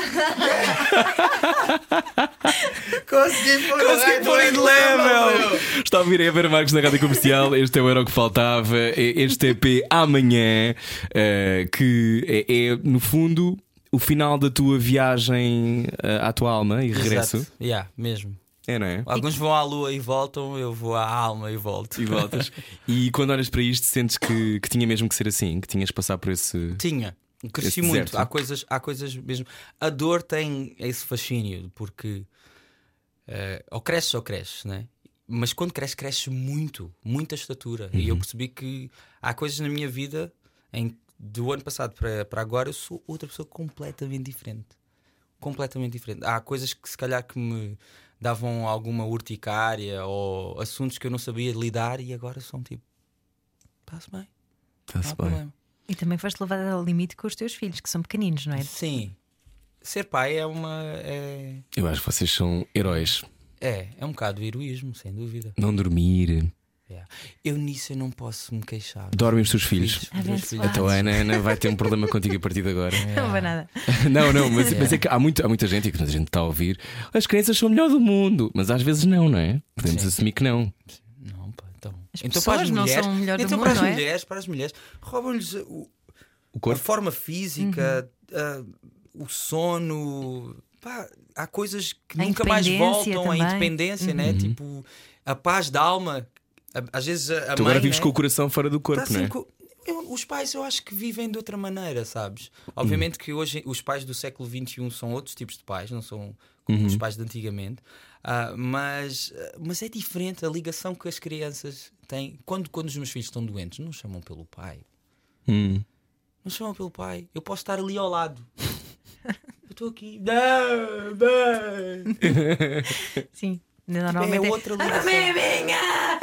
Consegui pôr Consegui pôr indelével! Está a ouvir a Ever Marques na rádio comercial. Este é o Era o que Faltava. É Este EP amanhã, eh, que é, é, no fundo o final da tua viagem eh, à tua alma e regresso. Exato. Yeah, mesmo. É, não é? Alguns vão à lua e voltam, eu vou à alma e volto. E voltas. e quando olhas para isto, sentes que, que tinha mesmo que ser assim, que tinhas de passar por esse. Tinha. Cresci muito. deserto. Há coisas, há coisas mesmo. A dor tem esse fascínio, porque eh, ou cresces ou cresces, né? Mas quando cresces, cresces muito, muita estatura. E Uhum. eu percebi que há coisas na minha vida em do ano passado para, para agora eu sou outra pessoa completamente diferente. Completamente diferente. Há coisas que se calhar que me davam alguma urticária ou assuntos que eu não sabia lidar e agora são tipo. Está-se bem, não Está-se há bem. problema. E também foste levado ao limite com os teus filhos, que são pequeninos, não é? Sim. Ser pai é uma. É, Eu acho que vocês são heróis. é, é um bocado de heroísmo, sem dúvida. Não dormir. É. Eu nisso eu não posso me queixar. Dormem os teus filhos. Filhos. Então a Ana, Ana vai ter um problema contigo a partir de agora. Não vai nada. Não, não, mas, mas é que há, muito, há muita gente e que muita gente está a ouvir. As crianças são o melhor do mundo, mas às vezes não, não é? Podemos Sim. assumir que não. Não, pá, então. As então para as pessoas não mulheres, são o melhor do então mundo, para as é? mulheres, para as mulheres, roubam-lhes o- O a corpo? forma física, ah, o sono. pá, há coisas que A nunca mais voltam. A também. independência, né? Tipo, a paz da alma. Às vezes a, a Tu mãe, agora vives né? com o coração fora do corpo, Tá não é? assim co- eu- os pais eu acho que vivem de outra maneira, sabes? Obviamente que hoje os pais do século XXI são outros tipos de pais, não são como Uhum. os pais de antigamente. Ah, mas, mas é diferente a ligação que as crianças têm. Quando, quando os meus filhos estão doentes, não chamam pelo pai. Hum. Não chamam pelo pai. Eu posso estar ali ao lado. Eu estou aqui. Não, não. Sim. É Normalmente é- outra ligação.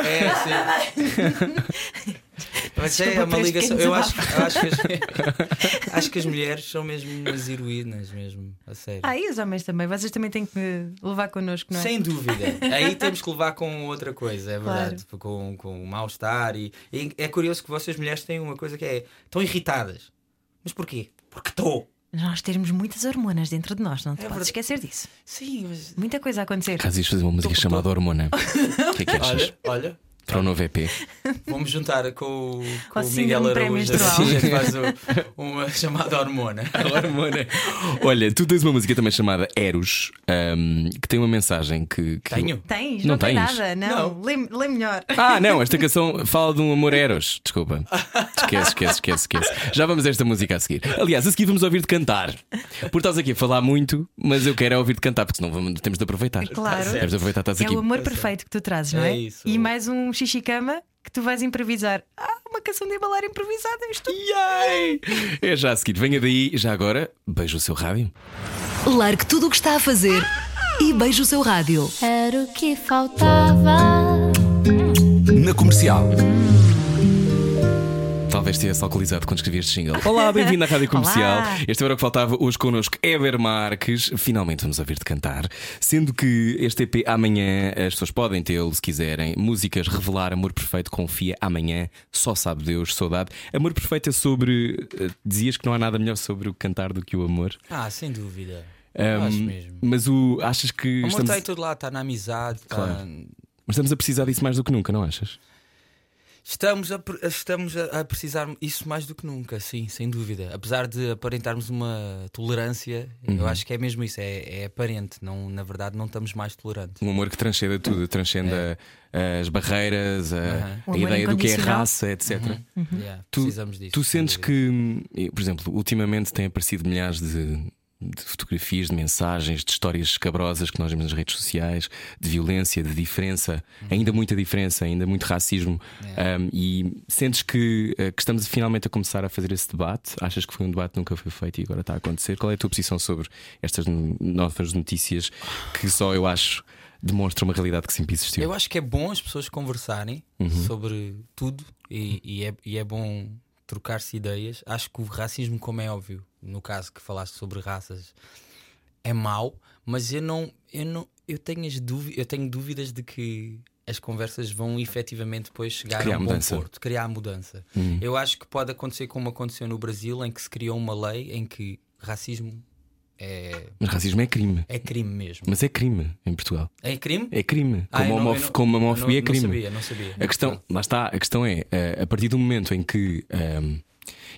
É, sim. Mas é Desculpa uma ligação. Eu acho, eu acho, que as, acho que as mulheres são mesmo umas heroínas, mesmo, a sério. Ah, e os homens também. Vocês também têm que levar connosco, não é? Sem dúvida. Aí temos que levar com outra coisa, é verdade. Com, com o mal-estar. E, e é curioso que vocês mulheres têm uma coisa que é. estão irritadas. Mas porquê? Porque estou. Nós temos muitas hormonas dentro de nós, não te É podes verdade. esquecer disso. Sim, mas. Muita coisa a acontecer. Caso ias fazer uma música Tô- chamada Hormona. O que é que achas? Olha, olha. Para o novo EP. Vamos juntar com, o- com Com o a Miguel Araújo. Assim a gente faz o- uma chamada hormona. Hormona. Olha, tu tens uma música também chamada Eros, ahm, que tem uma mensagem que. que- Tenho. Tens? Não Não, tem tens? nada, não. Lê, lê melhor. Ah, não, esta canção fala de um amor Eros. Desculpa. Esquece, esquece, esquece, esquece. Já vamos a esta música a seguir. Aliás, a seguir vamos ouvir-te cantar. Porque estás aqui a falar muito, mas eu quero é ouvir-te cantar, porque senão vamos- temos de aproveitar. Claro. Temos de aproveitar, estás É aqui. o amor perfeito que tu trazes, não é? É isso. E mais um xixi-cama que tu vais improvisar. Ah, uma canção de embalar improvisada. Isto Yay! É já a seguir. Venha daí, já agora, beijo o seu rádio. Largue tudo o que está a fazer e beije o seu rádio. Era o que faltava. Na comercial. Talvez tivesse alcoolizado quando escrevi este jingle. Olá, bem-vindo à Rádio Comercial. Olá. Este era o que faltava hoje connosco, Eber Marques. Finalmente vamos ouvir-te cantar. Sendo que este EP amanhã as pessoas podem tê-lo se quiserem. Músicas Revelar, Amor Perfeito, Confia, Amanhã, Só Sabe Deus, Saudade. Amor Perfeito é sobre. eh, Dizias que não há nada melhor sobre o cantar do que o amor. Ah, sem dúvida. Eu acho mesmo. mas o, achas que. O amor Estamos, está em todo lado, está na amizade. está- Claro. mas estamos a precisar disso mais do que nunca, não achas? Estamos, a, estamos a, precisar isso mais do que nunca, sim, sem dúvida. Apesar de aparentarmos uma tolerância, Uhum. eu acho que é mesmo isso, é, é aparente. Não, na verdade, não estamos mais tolerantes. Um amor que transcenda tudo, transcenda as barreiras, a. O a ideia do que é raça, etc. Yeah, Tu- precisamos disso. Tu sentes que, eh, por exemplo, ultimamente têm aparecido milhares de, de fotografias, de mensagens, de histórias escabrosas que nós vemos nas redes sociais, de violência, de diferença, ainda muita diferença, ainda muito racismo. Um, e sentes que, eh, que estamos finalmente a começar a fazer esse debate? Achas que foi um debate que nunca foi feito e agora está a acontecer? Qual é a tua posição sobre estas novas notícias que só eu acho demonstram uma realidade que sempre existiu? Eu acho que é bom as pessoas conversarem sobre tudo e, e é, e é bom trocar-se ideias. Acho que o racismo, como é óbvio, no caso que falaste sobre raças, é mau, mas eu não, eu não, eu tenho as dúvidas, eu tenho dúvidas de que as conversas vão efetivamente depois chegar Criar a um mudança. bom porto, criar a mudança. Eu acho que pode acontecer como aconteceu no Brasil, em que se criou uma lei em que racismo é, Mas racismo é crime. é crime mesmo. Mas é crime em Portugal. É crime? É crime. Ah, Como, homof- não- como homofobia é não- crime. Não sabia, não sabia. A questão, lá está, a questão é, eh, a partir do momento em que ehm,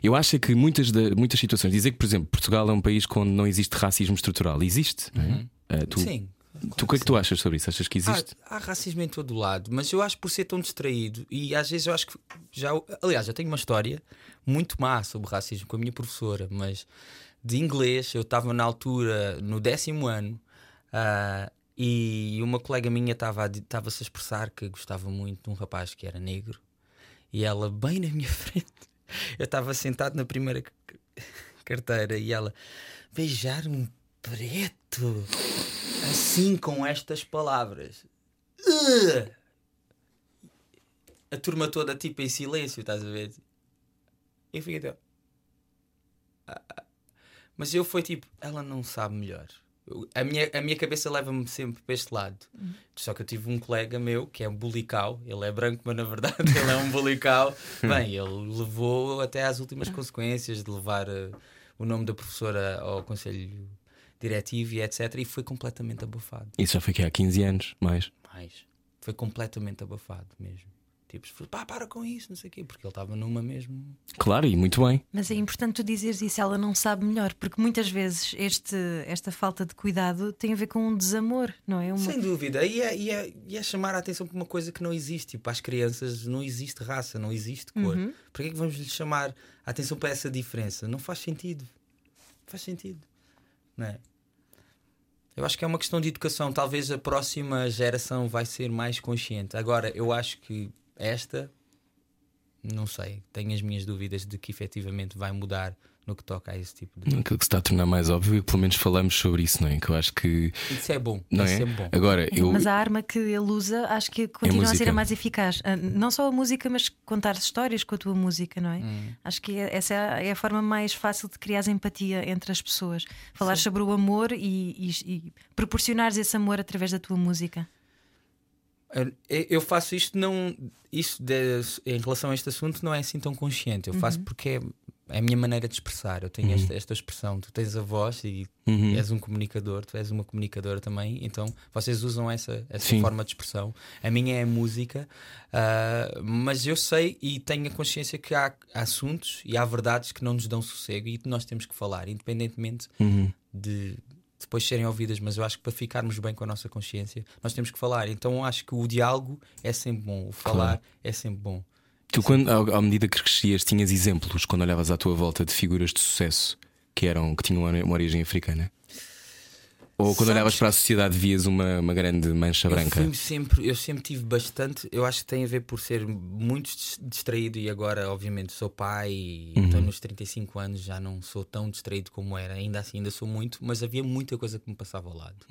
eu acho que muitas, da- muitas situações, dizer que, por exemplo, Portugal é um país onde não existe racismo estrutural, existe, é? Eh, tu, Uhum. Sim. tu o que é que tu achas sobre isso? Achas que Há, existe? há racismo em todo lado, mas eu acho por ser tão distraído e às vezes eu acho que já. Aliás, eu tenho uma história muito má sobre racismo com a minha professora, mas de inglês eu estava na altura no décimo ano ah, e uma colega minha estava a a expressar que gostava muito de um rapaz que era negro e ela, bem na minha frente, eu estava sentado na primeira carteira e ela beijar um preto assim com estas palavras. Ugh! A turma toda tipo em silêncio, estás a ver? Eu fiquei até. Ah, ah. Mas eu foi tipo, ela não sabe melhor. A minha, a minha cabeça leva-me sempre para este lado. Só que eu tive um colega meu que é um bulical, ele é branco, mas na verdade ele é um bulical. Bem, ele levou até às últimas consequências de levar eh, o nome da professora ao conselho diretivo e etc. E foi completamente abafado. Isso já foi que há 15 anos, mais. Mais. Foi completamente abafado mesmo. Tipo, pá, para com isso, não sei o quê, porque ele estava numa mesmo. Claro, e muito bem. Mas é importante tu dizeres isso, ela não sabe melhor, porque muitas vezes este, esta falta de cuidado tem a ver com um desamor, não é? Uma... Sem dúvida, e é, e, é, e é chamar a atenção para uma coisa que não existe. Tipo, às crianças não existe raça, não existe cor. Uhum. Para que é que vamos lhes chamar a atenção para essa diferença? Não faz sentido. Faz sentido. Não é? Eu acho que é uma questão de educação. Talvez a próxima geração vai ser mais consciente. Agora, eu acho que esta, não sei, tenho as minhas dúvidas de que efetivamente vai mudar no que toca a esse tipo de. Aquilo que se está a tornar mais óbvio e pelo menos falamos sobre isso, não é? Que eu acho que. Isso é bom. Não isso é? é bom. Agora, eu. Mas a arma que ele usa acho que continua a ser a mais eficaz. Ah, Não só a música, mas contar histórias com a tua música, não é? Hum. Acho que é- essa é a forma mais fácil de criar empatia entre as pessoas. Falar sobre o amor e, e, e proporcionares esse amor através da tua música. Eu- Eu faço isto não. Isso de- em relação a este assunto não é assim tão consciente. Eu faço porque é, é a minha maneira de expressar. Eu tenho esta, esta expressão. Tu tens a voz e Uhum. és um comunicador, tu és uma comunicadora também. Então vocês usam essa, essa forma de expressão. A minha é a música, ah, mas eu sei e tenho a consciência que há assuntos e há verdades que não nos dão sossego e que nós temos que falar, independentemente Uhum. de depois serem ouvidas, mas eu acho que para ficarmos bem com a nossa consciência, nós temos que falar. Então acho que o diálogo é sempre bom, o falar é sempre bom. Tu, quando, ao- à medida que crescias, tinhas exemplos quando olhavas à tua volta de figuras de sucesso que, eram, que tinham uma origem africana? Ou quando Sabes- olhavas para a sociedade vias uma, uma grande mancha branca? Eu, sempre, eu sempre tive bastante. Eu acho que tem a ver por ser muito dis- distraído e agora, obviamente, sou pai e Uhum. estou nos 35 anos, já não sou tão distraído como era. Ainda assim, ainda sou muito, mas havia muita coisa que me passava ao lado.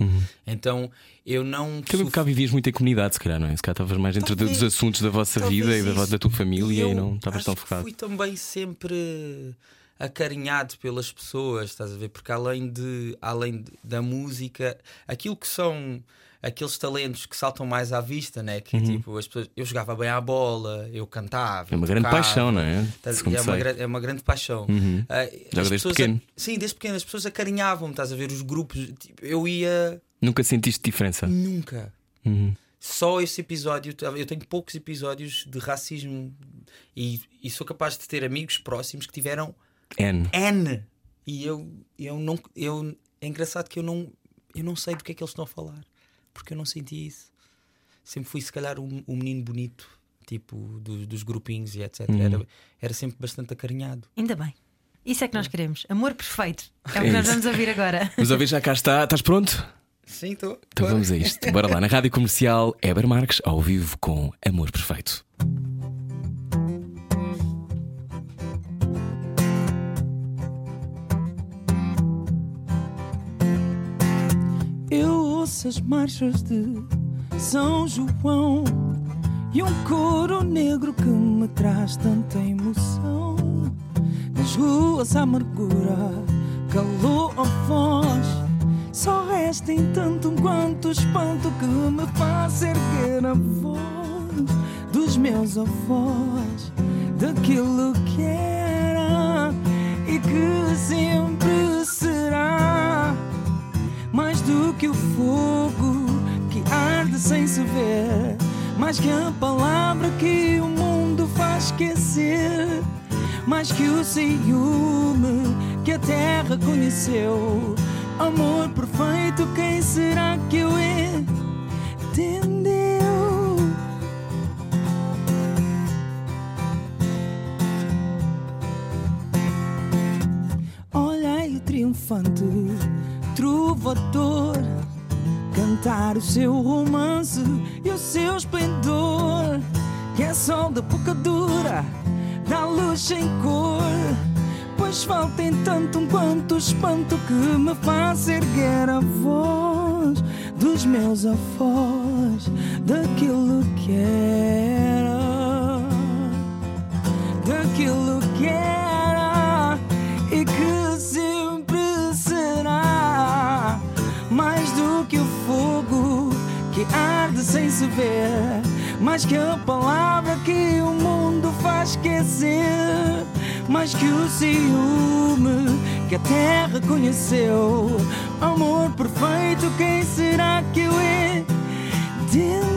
Então eu não. Também cá vivias muito em comunidade, se calhar, não é? Se calhar estavas mais dentro Talvez- dos assuntos da vossa Talvez vida e da, da tua família e, eu não estavas tão focado. Fui também sempre acarinhado pelas pessoas, estás a ver? Porque além de além de- da música, aquilo que são aqueles talentos que saltam mais à vista, né? Que tipo, as pessoas, eu jogava bem à bola, eu cantava. Uhum. É uma eu grande tocava, paixão, não é? Estás- É uma, é uma grande paixão. Uhum. As Joga desde pequeno. sim, desde pequeno. As pessoas acarinhavam-me, estás a ver? Os grupos, tipo, eu ia Nunca sentiste diferença? nunca. Uhum. Só esse episódio, eu tenho poucos episódios de racismo e, e sou capaz de ter amigos próximos que tiveram N. N. E eu, eu não. Eu, é engraçado que eu não, eu não sei do que é que eles estão a falar. Porque eu não senti isso. Sempre fui, se calhar, o um, menino bonito, tipo, do- dos grupinhos e etc. Uhum. Era, era sempre bastante acarinhado. Ainda bem. Isso é que nós queremos. Amor perfeito. É o que É nós isso. vamos ouvir agora. A vez já cá está, estás pronto? Sim, estou. Então vamos a isto. Bora lá, na rádio comercial Eber Marques, ao vivo com Amor Perfeito. Eu ouço as marchas de São João e um coro negro que me traz tanta emoção. Nas ruas a amargura calou a voz. Só resta entanto um quanto espanto que me faz erguer a voz dos meus avós, daquilo que era e que sempre mais do que o fogo que arde sem se ver, mais que a palavra que o mundo faz esquecer, mais que o ciúme que a terra conheceu. Amor perfeito, quem será que eu entendeu? Cantar o seu romance e o seu esplendor, que é sol da boca dura, dá luz em cor. Pois falta em tanto um quanto espanto que me faz erguer a voz dos meus avós, daquilo que era ver, mais que a palavra que o mundo faz esquecer, mais que o ciúme que a terra conheceu. Amor perfeito, quem será que eu entendeu?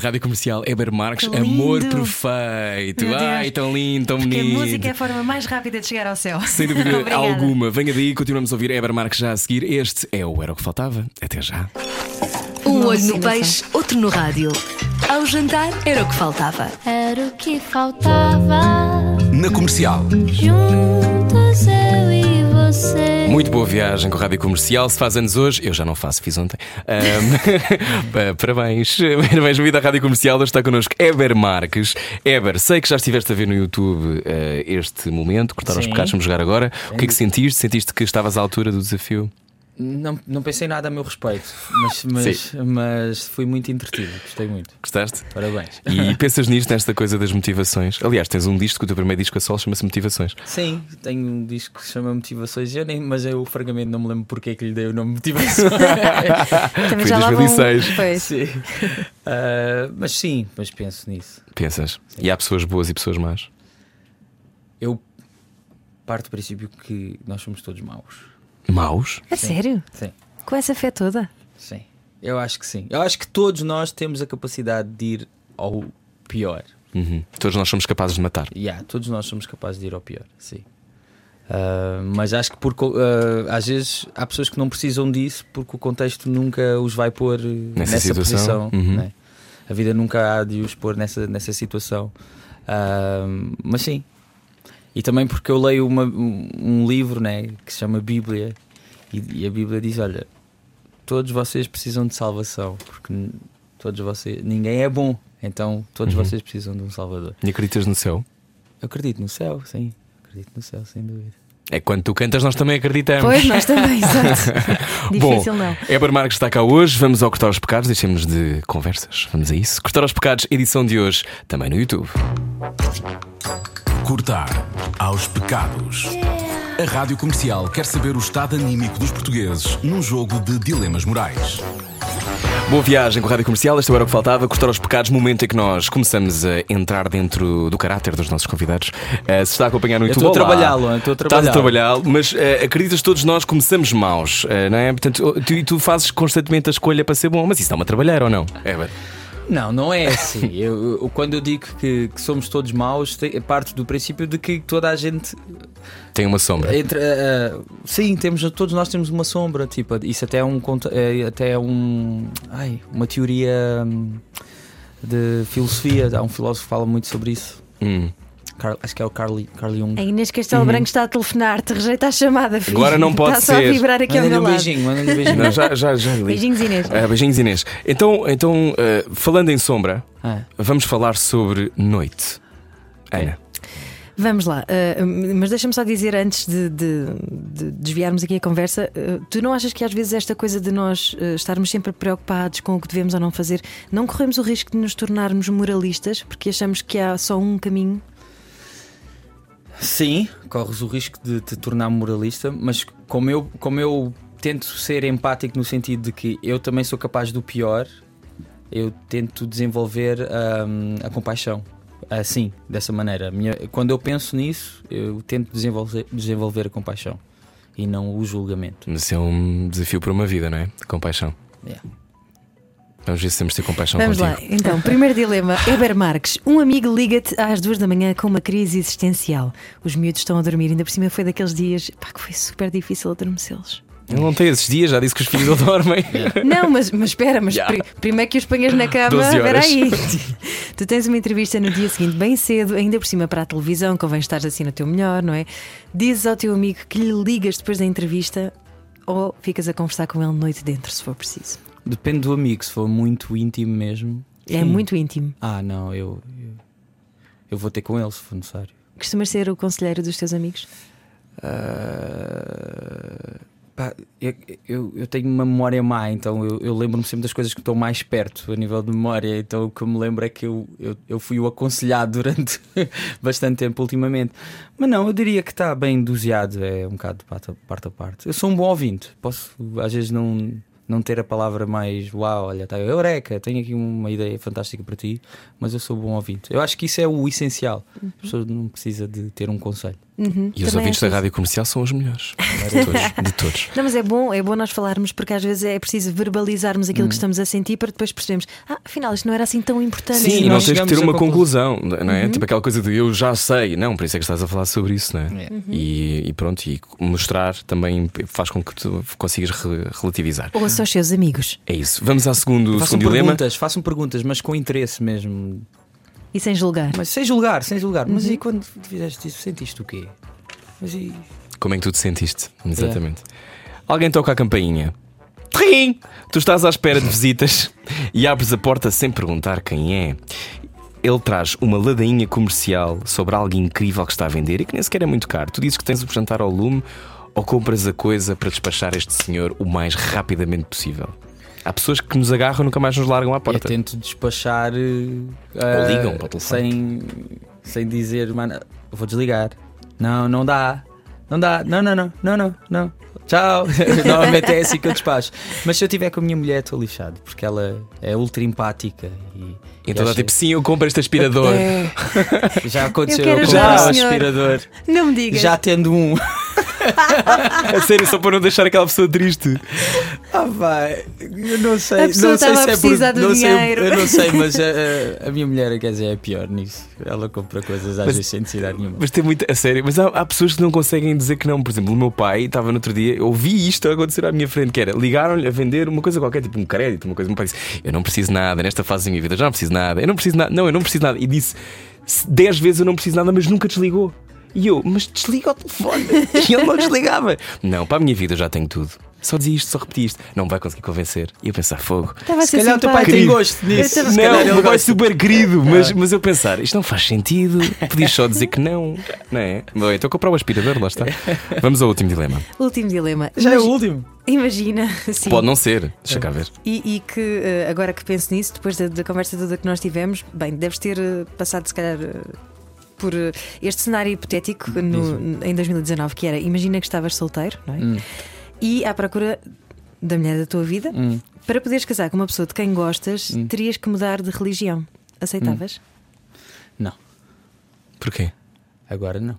Na rádio comercial Eber Marques, Que Amor. Perfeito. Meu Deus. Ai, tão lindo, tão Porque a bonito. música é a forma mais rápida de chegar ao céu. Sem dúvida alguma. Venha daí, continuamos a ouvir Eber Marques já a seguir. Este é o Era o que Faltava. Até já. Um olho no peixe, outro no rádio. Ao jantar era o que faltava. Era o que faltava. Na comercial. Juntos eu e você. Muito boa viagem com a rádio comercial. Se faz anos hoje, eu já não faço, fiz ontem. Ahm, parabéns, parabéns, vida à rádio comercial. Hoje está connosco Eber Marques. Eber, sei que já estiveste a ver no YouTube eh, este momento, cortar os pecados, vamos jogar agora. O que é que sentiste? Sentiste que estavas à altura do desafio? Não, não pensei nada a meu respeito, mas, mas, mas fui muito entretido, gostei muito. Gostaste? Parabéns. E pensas nisto, nesta coisa das motivações? Aliás, tens um disco, o teu primeiro disco a solo chama-se Motivações. Sim, tenho um disco que se chama Motivações, eu nem, mas eu fragamente não me lembro porque é que lhe dei o nome Motivações. Também Foi vão- 2006. Pois. sim. Ah, mas sim, mas penso nisso. Pensas? E há pessoas boas e pessoas más. Eu parto do princípio que nós somos todos maus. Maus? A sério? Sim, Com essa fé toda? sim. Eu acho que sim. Eu acho que todos nós temos a capacidade de ir ao pior. Uhum. Todos nós somos capazes de matar. Yeah, todos nós somos capazes de ir ao pior, sim. Ah, mas acho que por, ah, às vezes há pessoas que não precisam disso porque o contexto nunca os vai pôr eh, Nessa nessa, situação. posição. Uhum. né? A vida nunca há de os pôr nessa, nessa situação. Ah, mas sim. E também porque eu leio uma- um, um livro né, que se chama Bíblia e, e a Bíblia diz: Olha, todos vocês precisam de salvação porque todos vocês, ninguém é bom, então todos Uhum. vocês precisam de um Salvador. E acreditas no céu? Eu acredito no céu, sim. Acredito no céu, sem dúvida. É quando tu cantas, nós também acreditamos. Pois, nós também, exato. Difícil Bom, não. Éber Marques está cá hoje. Vamos ao Cortar os Pecados. Deixemos de conversas. Vamos a isso. Cortar os Pecados, edição de hoje, também no YouTube. Cortar aos pecados. A rádio comercial quer saber o estado anímico dos portugueses num jogo de dilemas morais. Boa viagem com a Rádio Comercial. Este era o que faltava. Cortar os Pecados, momento em que nós começamos a entrar dentro do caráter dos nossos convidados. Eh, se está a acompanhar no Eu YouTube, estou a trabalhá-lo, estou a Estás a trabalhá-lo. mas eh, acreditas que todos nós começamos maus, eh, não é? Portanto, tu, e tu fazes constantemente a escolha para ser bom, mas isso está-me a trabalhar ou não? Éber? Não, não é assim. Eu, eu- quando eu digo que, que somos todos maus, te- parte do princípio de que toda a gente. Tem uma sombra. Entre, ah, ah, sim, temos, todos nós temos uma sombra. Tipo, isso até é um. é até é um ai, uma teoria hum, de filosofia. Há um filósofo que fala muito sobre isso. Hum. Carl- acho que é o Carl, Carl Jung. A Inês Castelo Branco está a telefonar-te, rejeita a chamada. filho. Uhum. Agora não pode está só ser. a vibrar aqui ao Manda-lhe meu um lado. beijinho, manda-lhe um beijinho. Não, já, já, já li. Beijinhos, Inês. Ah, beijinhos, Inês. Então, então eh, falando em sombra, Ah, vamos falar sobre noite. Ana. Vamos lá, uh, mas deixa-me só dizer antes de, de- de desviarmos aqui a conversa: uh, tu não achas que às vezes esta coisa de nós uh, estarmos sempre preocupados com o que devemos ou não fazer, não corremos o risco de nos tornarmos moralistas porque achamos que há só um caminho? Sim, corres o risco de te tornar moralista, mas como eu, como eu tento ser empático no sentido de que eu também sou capaz do pior, eu tento desenvolver hum, a compaixão. Assim, dessa maneira. Minha- quando eu penso nisso, eu tento desenvolver, desenvolver a compaixão e não o julgamento. Mas isso é um desafio para uma vida, não é? Compaixão. Yeah. Vamos ver se temos de ter compaixão Vamos lá, contigo. então, primeiro dilema: Eber Marques, um amigo liga-te às duas da manhã com uma crise existencial. Os miúdos estão a dormir, ainda por cima foi daqueles dias pá, que foi super difícil adormecê-los. Ele não tem esses dias, já disse que os filhos não dormem. Não, mas, mas espera, mas Já. pri- primeiro que os ponhas na cama, 12 espera aí. tu tens uma entrevista no dia seguinte, bem cedo, ainda por cima para a televisão, convém estar assim no teu melhor, não é? Dizes ao teu amigo que lhe ligas depois da entrevista ou ficas a conversar com ele noite dentro, se for preciso. Depende do amigo, se for muito íntimo mesmo. É sim. muito íntimo. Ah, não, eu, eu, eu vou ter com ele se for necessário. Costumas ser o conselheiro dos teus amigos? Ah, pá, eu, eu, eu tenho uma memória má, então eu, eu lembro-me sempre das coisas que estão mais perto a nível de memória. Então o que eu me lembro é que eu, eu, eu fui o aconselhado durante bastante tempo ultimamente. Mas não, eu diria que está bem doseado, é um bocado parte. A parte. Eu sou um bom ouvinte, posso às vezes não. Não ter a palavra mais uau, olha, tá, eureka, tenho aqui uma ideia fantástica para ti, mas eu sou bom ouvinte. Eu acho que isso é o essencial. A pessoa não precisa de ter um conselho. Uhum. E os ouvintes da achas? rádio comercial são os melhores. De todos, de todos. Não, mas é bom, é bom nós falarmos porque às vezes é preciso verbalizarmos aquilo que estamos a sentir para depois percebermos, ah, afinal isto não era assim tão importante. Sim, E não nós tens que ter uma a conclusão, não é? Tipo aquela coisa de eu já sei. Não, por isso é que estás a falar sobre isso, não é? É. E, e pronto, e mostrar também faz com que tu consigas re- relativizar. Ouça aos seus amigos É isso. Vamos ao segundo, Façam segundo dilema. perguntas, façam perguntas, mas com interesse mesmo. E sem julgar. Mas sem julgar, sem julgar. Mas e quando fizeste isso, sentiste o quê? Mas e. Como é que tu te sentiste? Exatamente. Alguém toca a campainha. Trim! Tu estás à espera de visitas e abres a porta sem perguntar quem é. Ele traz uma ladainha comercial sobre algo incrível que está a vender e que nem sequer é muito caro. Tu dizes que tens o jantar ao lume ou compras a coisa para despachar este senhor o mais rapidamente possível. Há pessoas que nos agarram e nunca mais nos largam à Eu porta. tento despachar. eh, Ou ligam para o telefone. Sem, sem dizer, mano, eu vou desligar. Não, não dá. Não dá. Não, não, não, não, não, não. Tchau. Normalmente é assim que eu despacho. Mas se eu estiver com a minha mulher, estou lixado, porque ela é ultra empática e. Então dá acha- tipo, sim, eu compro este aspirador. É. Já aconteceu Eu eu, comprar um aspirador. Não me digas. Já tendo um. A sério, só para não deixar aquela pessoa triste. Ah, vai. Eu não sei. A pessoa não sei estava se a é por- precisar do não sei, dinheiro. eu não sei, mas a, a- minha mulher, quer dizer, é pior nisso. Ela compra coisas às Mas- vezes sem necessidade nenhuma. Mas tem muito. A sério, mas há, há pessoas que não conseguem dizer que não. Por exemplo, o meu pai estava no outro dia, eu ouvi isto acontecer à minha frente, que era ligaram-lhe a vender uma coisa qualquer, tipo um crédito, uma coisa. O meu pai disse: Eu não preciso nada, nesta fase da minha vida, eu já não preciso nada, eu não preciso nada, não, eu não preciso nada. E disse 10 vezes eu não preciso nada, mas nunca desligou. E eu, mas desliga o telefone. E ele não desligava. Não, para a minha vida eu já tenho tudo. Só dizia isto, só repetia isto. Não me vai conseguir convencer. E eu pensar, fogo. Estava Se calhar o teu pai tem gosto nisso. Não, calhar o ele meu pai é super querido, mas, mas eu pensar, isto não faz sentido. Podias só dizer que não, não é? Bom, então comprar o aspirador, lá está. Vvamos ao último dilema. Último dilema. Já é Imagi- o último. Imagina, sim. Pode não ser, deixa cá ver. E, e que eh, agora que penso nisso, depois da, da conversa toda que nós tivemos, bem, deves ter eh, passado se calhar eh, por eh, este cenário hipotético no- em 2019, que era imagina que estavas solteiro, não é? Hum. E à procura da mulher da tua vida, Hum. para poderes casar com uma pessoa de quem gostas, Hum. terias que mudar de religião. Aceitavas? Não, Porquê? agora não.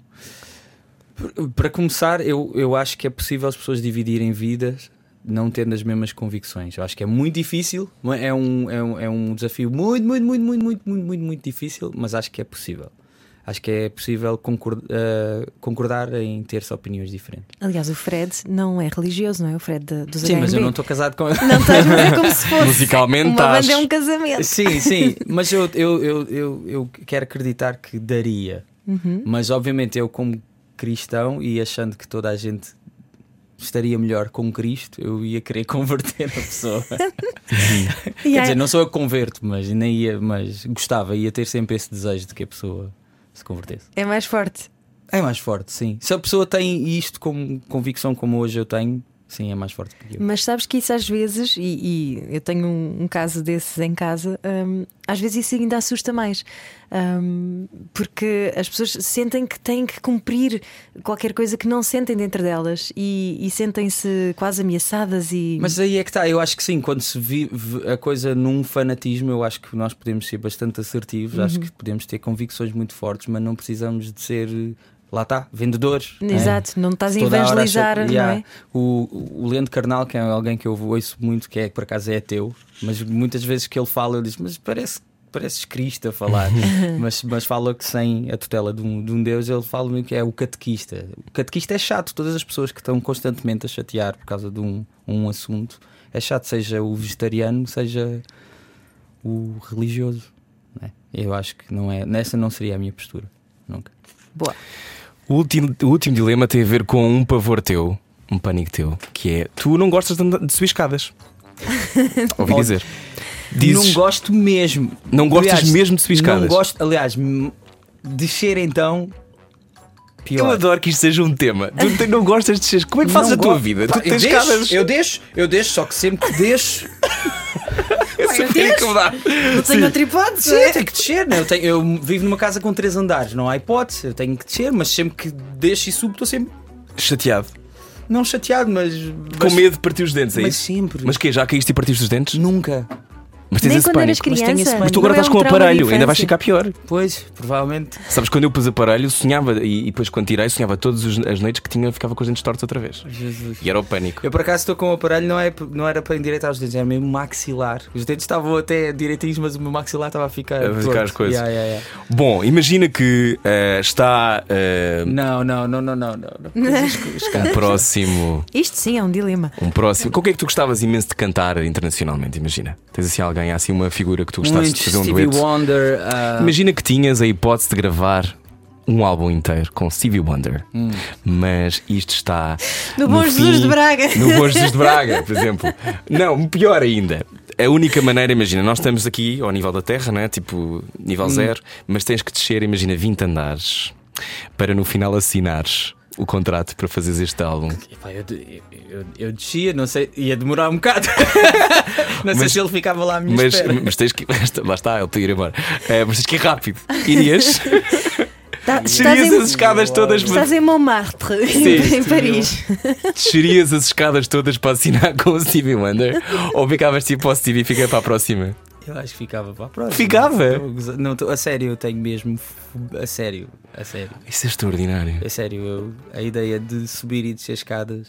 Para começar, eu, eu acho que é possível as pessoas dividirem vidas não tendo as mesmas convicções. Eu acho que é muito difícil, é um, é um, é um desafio muito, muito, muito, muito, muito, muito, muito, muito difícil, mas acho que é possível. Acho que é possível concordar, concordar em ter-se opiniões diferentes. Aliás, o Fred não é religioso, não é? O Fred da- dos Sim, mas eu HMB. não estou casado com ele. Não estás, mas é como se fosse. Musicalmente Uma estás. banda é um casamento. Sim, sim, mas eu, eu, eu, eu, eu quero acreditar que daria. Uhum. Mas obviamente eu, como cristão e achando que toda a gente estaria melhor com Cristo, eu ia querer converter a pessoa. Quer dizer, não sou eu que converto, mas nem ia, mas gostava, ia ter sempre esse desejo de que a pessoa se convertesse. É mais forte. É mais forte, sim. Se a pessoa tem isto como convicção como hoje eu tenho, sim, é mais forte que eu. Mas sabes que isso às vezes, e, e eu tenho um, um caso desses em casa, hum, às vezes isso ainda assusta mais. Hum, porque as pessoas sentem que têm que cumprir qualquer coisa que não sentem dentro delas e, e sentem-se quase ameaçadas e. Mas aí é que está, eu acho que sim, quando se vive a coisa num fanatismo, eu acho que nós podemos ser bastante assertivos, acho Uhum. que podemos ter convicções muito fortes, mas não precisamos de ser, lá está, vendedores. não é? Exato, não estás a evangelizar, não Yeah. é? O, o Leandro Carnal, que é alguém que eu ouço muito, que é por acaso é ateu, mas muitas vezes que ele fala, eu digo, mas parece. Pareces Cristo a falar, mas, mas fala que sem a tutela de um, de um Deus, ele fala que é o catequista. O catequista é chato, todas as pessoas que estão constantemente a chatear por causa de um, um assunto, é chato, seja o vegetariano, seja o religioso. não é? Eu acho que não é, nessa não seria a minha postura, nunca. Boa. O último, o último dilema tem a ver com um pavor teu, um pânico teu, que é tu não gostas de, andar- de subir escadas. Ouvi dizer. Dizes, Não gosto mesmo. Não gostas mesmo de subir escadas? Não gosto, aliás, m- descer então. Pior. eu adoro que isto seja um tema. Tu te- não gostas de descer. Como é que fazes Não a tua gosto. vida? Pá, tu tens eu deixo, escadas. Eu deixo, eu deixo, só que sempre que deixo. Não tenho outra hipótese. Sim, eu tenho que descer, né? eu, tenho, eu vivo numa casa com três andares, não há hipótese, eu tenho que descer, mas sempre que deixo e subo, estou sempre. Chateado. Não chateado, mas. Com mas- medo de partir os dentes, é Mas isso? sempre. Mas que Já caíste e partiste os dentes? Nunca. Mas tens Nem esse quando eras pânico. Mas tenho esse criança. Mas tu agora Não é estás um com o trauma de aparelho, ainda vais infância. ficar pior. Pois, provavelmente. Sabes, quando eu pus aparelho, sonhava e, e depois quando tirei, sonhava todas os- as noites que tinha, ficava com os dentes tortos outra vez. Jesus. E era o pânico. Eu por acaso estou com o aparelho, não, é, não era para endireitar os dentes, era mesmo maxilar. Os dentes estavam até direitinhos, mas o meu maxilar estava a ficar. A ficar torto. as coisas. Yeah, yeah, yeah. Bom, imagina que eh, está eh, Não, não, não, não, não. não. um próximo. Isto sim é um dilema. Um próximo. Com o que é que tu gostavas imenso de cantar internacionalmente? Imagina. Tens assim alguém, há assim uma figura que tu gostasses Muito de fazer um Stevie dueto. Wonder. ah, Imagina que tinhas a hipótese de gravar um álbum inteiro com Stevie Wonder, Hum. mas isto está No Bom Jesus de Braga. No Bom Jesus de Braga, por exemplo. Não, pior ainda. A única maneira, imagina, nós estamos aqui ao nível da Terra, né? tipo nível Hum. zero, mas tens que descer, imagina, 20 andares para no final assinares o contrato para fazeres este álbum. Epá, eu, eu, eu- descia, não sei, ia demorar um bocado. não sei Mas- se ele ficava lá à minha Mas, espera. mas tens que. Lá está, ele para ir embora. Eh, mas tens que ir rápido. Irias? Tá- estás, Descerias as em, escadas todas estás em Montmartre, Sim, em Paris. Descerias as escadas todas para assinar com o Stevie Wonder? Ou ficavas tipo ao Stevie e fica para a próxima? Eu acho que ficava para a próxima. Ficava? Não, estou- a sério, eu tenho mesmo. A sério, a sério. Isso é extraordinário. A sério, eu- a ideia de subir e descer escadas.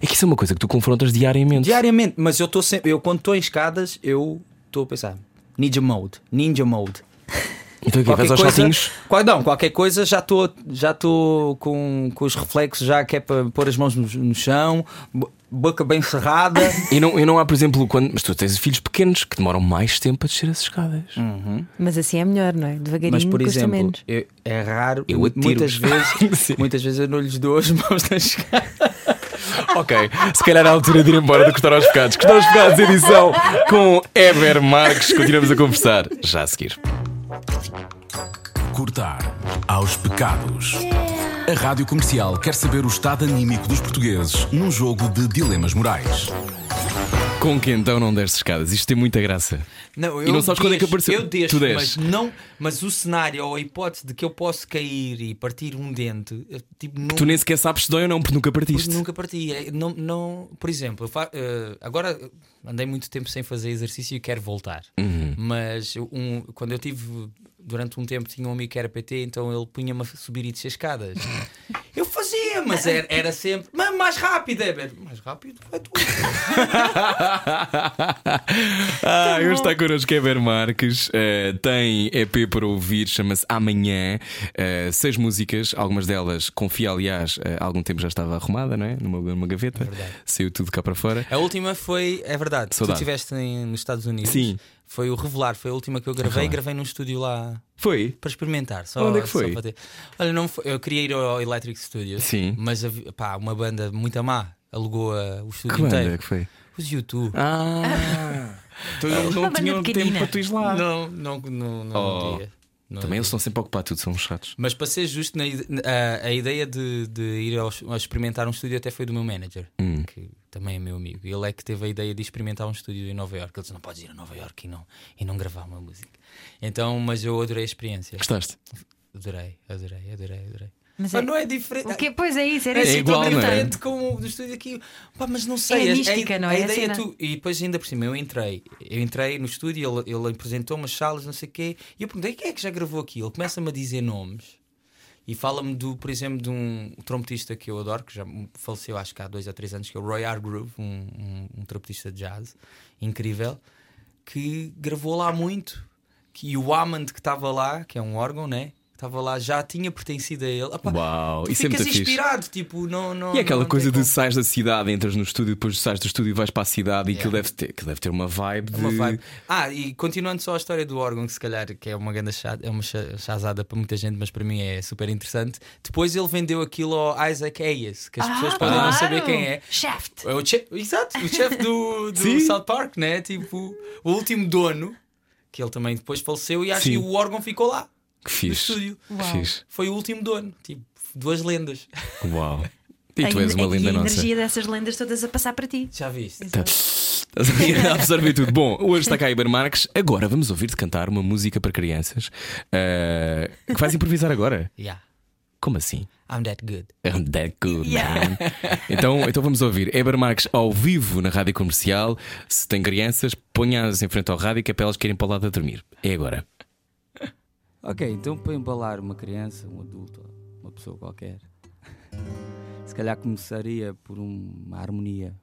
É que isso é uma coisa que tu confrontas diariamente. Diariamente, mas eu estou sempre. Eu quando estou em escadas, eu estou a pensar. Ninja mode, ninja mode. Então aqui vais aos coisa- saltinhos. qual- não, qualquer coisa já estou já estou com, com os reflexos já que é para pôr as mãos no, no chão, boca bem cerrada. E não, e não há, por exemplo, quando. Mas tu tens filhos pequenos que demoram mais tempo a descer as escadas. Uhum. Mas assim é melhor, não é? Devagarinho Mas por custa exemplo, menos. eu- é raro, Eu muitas vezes, muitas vezes eu não lhes dou as mãos nas escadas. Ok, se calhar é a altura de ir embora de cortar aos pecados. Cortar aos pecados, edição com Eber Marques. Continuamos a conversar já a seguir. Cortar aos pecados. A Rádio Comercial quer saber o estado anímico dos portugueses num jogo de dilemas morais. Com que então não desce escadas? Isto tem muita graça. Não, E não sabes quando é que apareceu? Eu deixo, Tu mas desces. não, mas o cenário ou a hipótese de que eu posso cair e partir um dente, eu, tipo, não, Tu nem sequer sabes se dói ou não, porque nunca porque partiste. nunca parti. É, Não, não, por exemplo, eu fa- eh, agora eh, andei muito tempo sem fazer exercício e quero voltar. Uhum. Mas eu- um- quando eu tive durante um tempo tinha um amigo que era PT, então ele punha-me a subir e descer escadas. Eu fazia, mas era, era sempre "Mas mais rápido, é mais rápido, vai tu. ah, hoje está connosco Eber Marques. eh, tem EP para ouvir, chama-se Amanhã. Eh, seis músicas, algumas delas, confia, aliás, eh, há algum tempo já estava arrumada, não é? Numa, numa gaveta. Saiu tudo cá para fora. A última foi, é verdade, Saudade. tu estiveste nos Estados Unidos. Sim. Foi o Revelar, foi a última que eu gravei, Revelar. gravei num estúdio lá Foi? para experimentar. Só, Onde é que só foi? para ter- Olha, não foi- eu queria ir ao Electric Studios, Sim. mas pá, uma banda muito má alugou a- o estúdio Que banda inteiro. que foi? Os YouTube. Ah! tu não, Uma não tinham tempo para tu ires lá. Não, não, não, não Oh. dia. Não Também dia. eles estão sempre ocupados, tudo são chatos. Mas para ser justo, na a, a ideia de, de ir a experimentar um estúdio até foi do meu manager, Hum. que também é meu amigo. Ele é que teve a ideia de experimentar um estúdio em Nova York. Ele disse: Não podes ir a Nova York e não, e não gravar uma música. Então, mas eu adorei a experiência. Gostaste? Adorei, adorei, adorei, adorei. Mas Mas é- não é diferente. O quê? Pois é isso, era É, É que igual, não é? diferente com o do estúdio aqui. Pá, mas não sei. É a- a- mística, não a é? A ideia tu, e depois, ainda por cima, eu entrei. Eu entrei no estúdio, ele, ele apresentou umas salas, não sei o quê. E eu perguntei: quem é que já gravou aqui? Ele começa-me a dizer nomes. E fala-me, do, por exemplo, de um trompetista que eu adoro, que já faleceu acho que há dois ou três anos, que é o Roy Hargrove, um, um, um trompetista de jazz incrível, que gravou lá muito. Que, e o Hammond que estava lá, que é um órgão, né? Estava lá, já tinha pertencido a ele. Epá, Uau, tu isso é ficas fixe. inspirado, tipo, não, não, E é aquela não coisa de como. sais da cidade, entras no estúdio, depois sais do estúdio e vais para a cidade e aquilo Yeah. deve ter, aquilo deve ter uma vibe É uma de. vibe. Ah, e continuando só a história do órgão, que se calhar que é uma grande chá, é uma cha- chazada para muita gente, mas para mim é super interessante. Depois ele vendeu aquilo ao Isaac Hayes, que as pessoas podem não saber quem é. Shaft. É o che- Exato, o chefe do, do. South Park, né? Tipo, o último dono, que ele também depois faleceu e acho Sim. que o órgão ficou lá, Que no fixe. estúdio. Que fixe. Foi o último dono, tipo, duas lendas. Uau. E tu és uma en- linda e a nossa. energia dessas lendas todas a passar para ti. Já viste? Estás a absorver tudo. Bom, hoje está cá Iber Marques. Agora vamos ouvir-te cantar uma música para crianças. eh, que vais improvisar agora. Yeah. Como assim? I'm that good. I'm that good, Yeah. man. Então, então vamos ouvir Eber Marques ao vivo na rádio comercial. Se tem crianças, ponha-as em frente ao rádio que é para elas querem para o lado a dormir. É agora. Ok, então para embalar uma criança, um adulto, uma pessoa qualquer, se calhar começaria por uma harmonia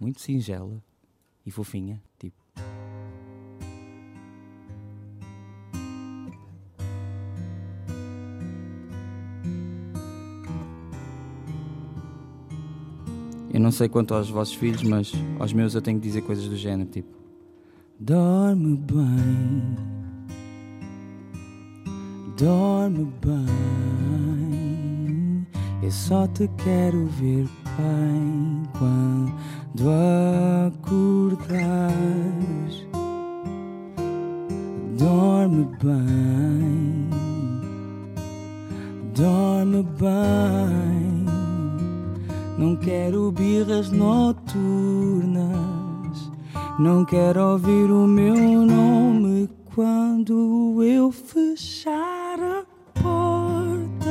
muito singela e fofinha, tipo. Eu não sei quanto aos vossos filhos, mas aos meus eu tenho que dizer coisas do género, tipo. Dorme bem. Dorme bem, eu só te quero ver bem quando acordares. Dorme bem, dorme bem. Não quero birras noturnas, não quero ouvir o meu nome quando eu fechar a porta.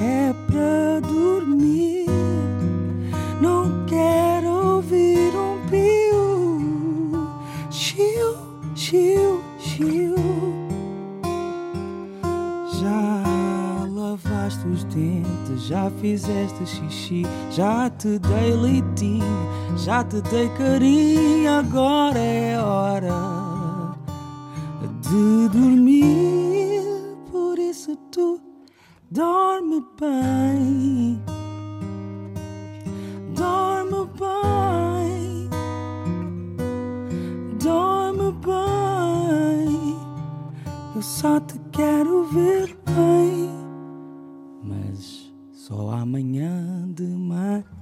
É pra dormir, não quero ouvir um pio. Chiu, chiu, chiu. Já lavaste os dentes, já fizeste xixi, já te dei leitinho, já te dei carinho, agora é hora de dormir. Por isso tu dorme bem, dorme bem, dorme bem. Eu só te quero ver bem, mas só amanhã de manhã.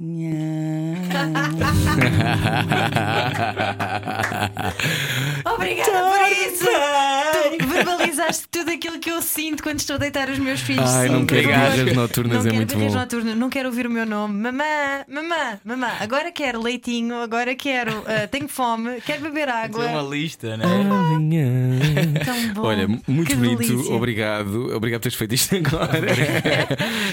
Obrigada por isso! Tu verbalizaste tudo aquilo que eu sinto quando estou a deitar os meus filhos. Ai, não quero birras noturnas, não é quero muito bom. noturnas, não quero ouvir o meu nome. Mamã, mamã, mamã. Agora quero leitinho, agora quero. ah, tenho fome, quero beber água. É uma lista, né? Amanhã. Tão bom. Olha, muito Que bonito, delícia. obrigado. Obrigado por teres feito isto agora.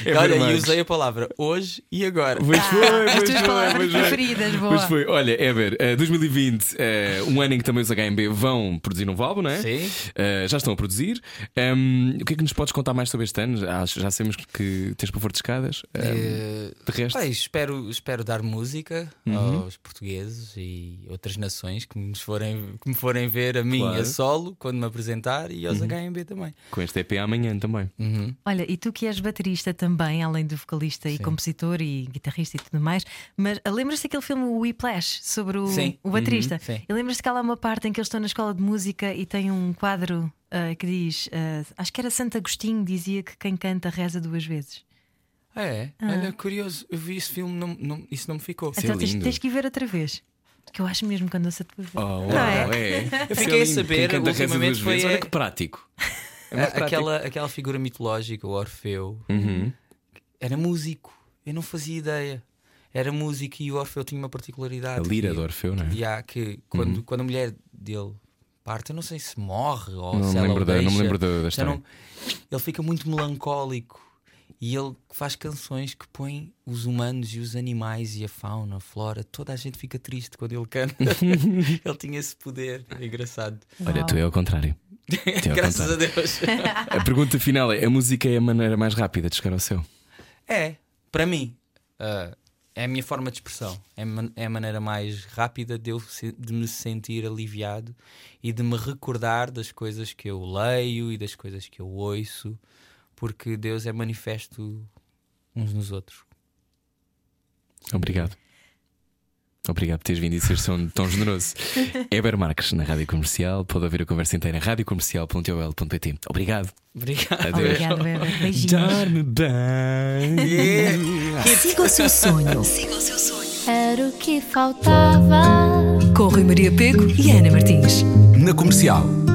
É Olha, e usei a palavra hoje e agora. Ah, as tuas foi, palavras foi. preferidas, boa. Pois foi. Olha, Eber, eh, 2020, eh, um ano em que também os HMB vão produzir um novo álbum, não é? Sim. Eh, já estão a produzir. Ehm, o que é que nos podes contar mais sobre este ano? Já, já sabemos que tens pavor de escadas. Ehm, Eh, de resto, Bem, espero, espero dar música Uhum. aos portugueses e outras nações que me forem, que me forem ver a mim Claro. Uhum. a solo quando me apresentar e aos HMB também. com este EP amanhã também. Uhum. Olha, e tu que és baterista também, além de vocalista e Sim. compositor e guitarrista e tudo mais, mas ah, lembras-te daquele filme o Whiplash sobre o, Sim. o baterista? Uhum, sim. E lembras-te que há lá uma parte em que eles estão na escola de música e tem um quadro ah, que diz: ah, Acho que era Santo Agostinho, dizia que quem canta reza duas vezes. Ah, é? Olha, curioso, eu vi esse filme, não, não- isso não me ficou. É então tens, tens que ir ver outra vez. Que eu acho mesmo quando ouço a tua vez. Oh, Não é? é? Eu fiquei a é saber, Quem canta reza ultimamente foi olha a- que prático. É prático. aquela, aquela figura mitológica, o Orfeu, Uhum. era músico. Eu não fazia ideia. Era músico e o Orfeu tinha uma A particularidade. lira que- do Orfeu, não é? Que quando, quando a mulher dele parte, eu não sei se morre ou Não se ela lembro o da- não me deixa, lembro da- da história. não- ele fica muito melancólico e ele faz canções que põem os humanos e os animais e a fauna, a flora, toda a gente fica triste quando ele canta. ele tinha esse poder, é engraçado. Olha, tu é ao contrário. É ao Graças contrário. a Deus. A pergunta final é: a música é a maneira mais rápida de chegar ao céu? É, para mim, ah, é a minha forma de expressão. É, é a maneira mais rápida de, eu de me sentir aliviado e de me recordar das coisas que eu leio e das coisas que eu ouço, porque Deus é manifesto uns nos outros. Obrigado. Obrigado por teres vindo e seres tão, tão generoso. Eber Marques, na Rádio Comercial. Pode ouvir a conversa inteira em radiocomercial.ol.pt. Obrigado. Obrigado. Adeus. Obrigada, Weber. Beijinhos. Dorme bem. Siga o seu sonho. Era o que faltava. Com Rui Maria Pego e Ana Martins. Na comercial.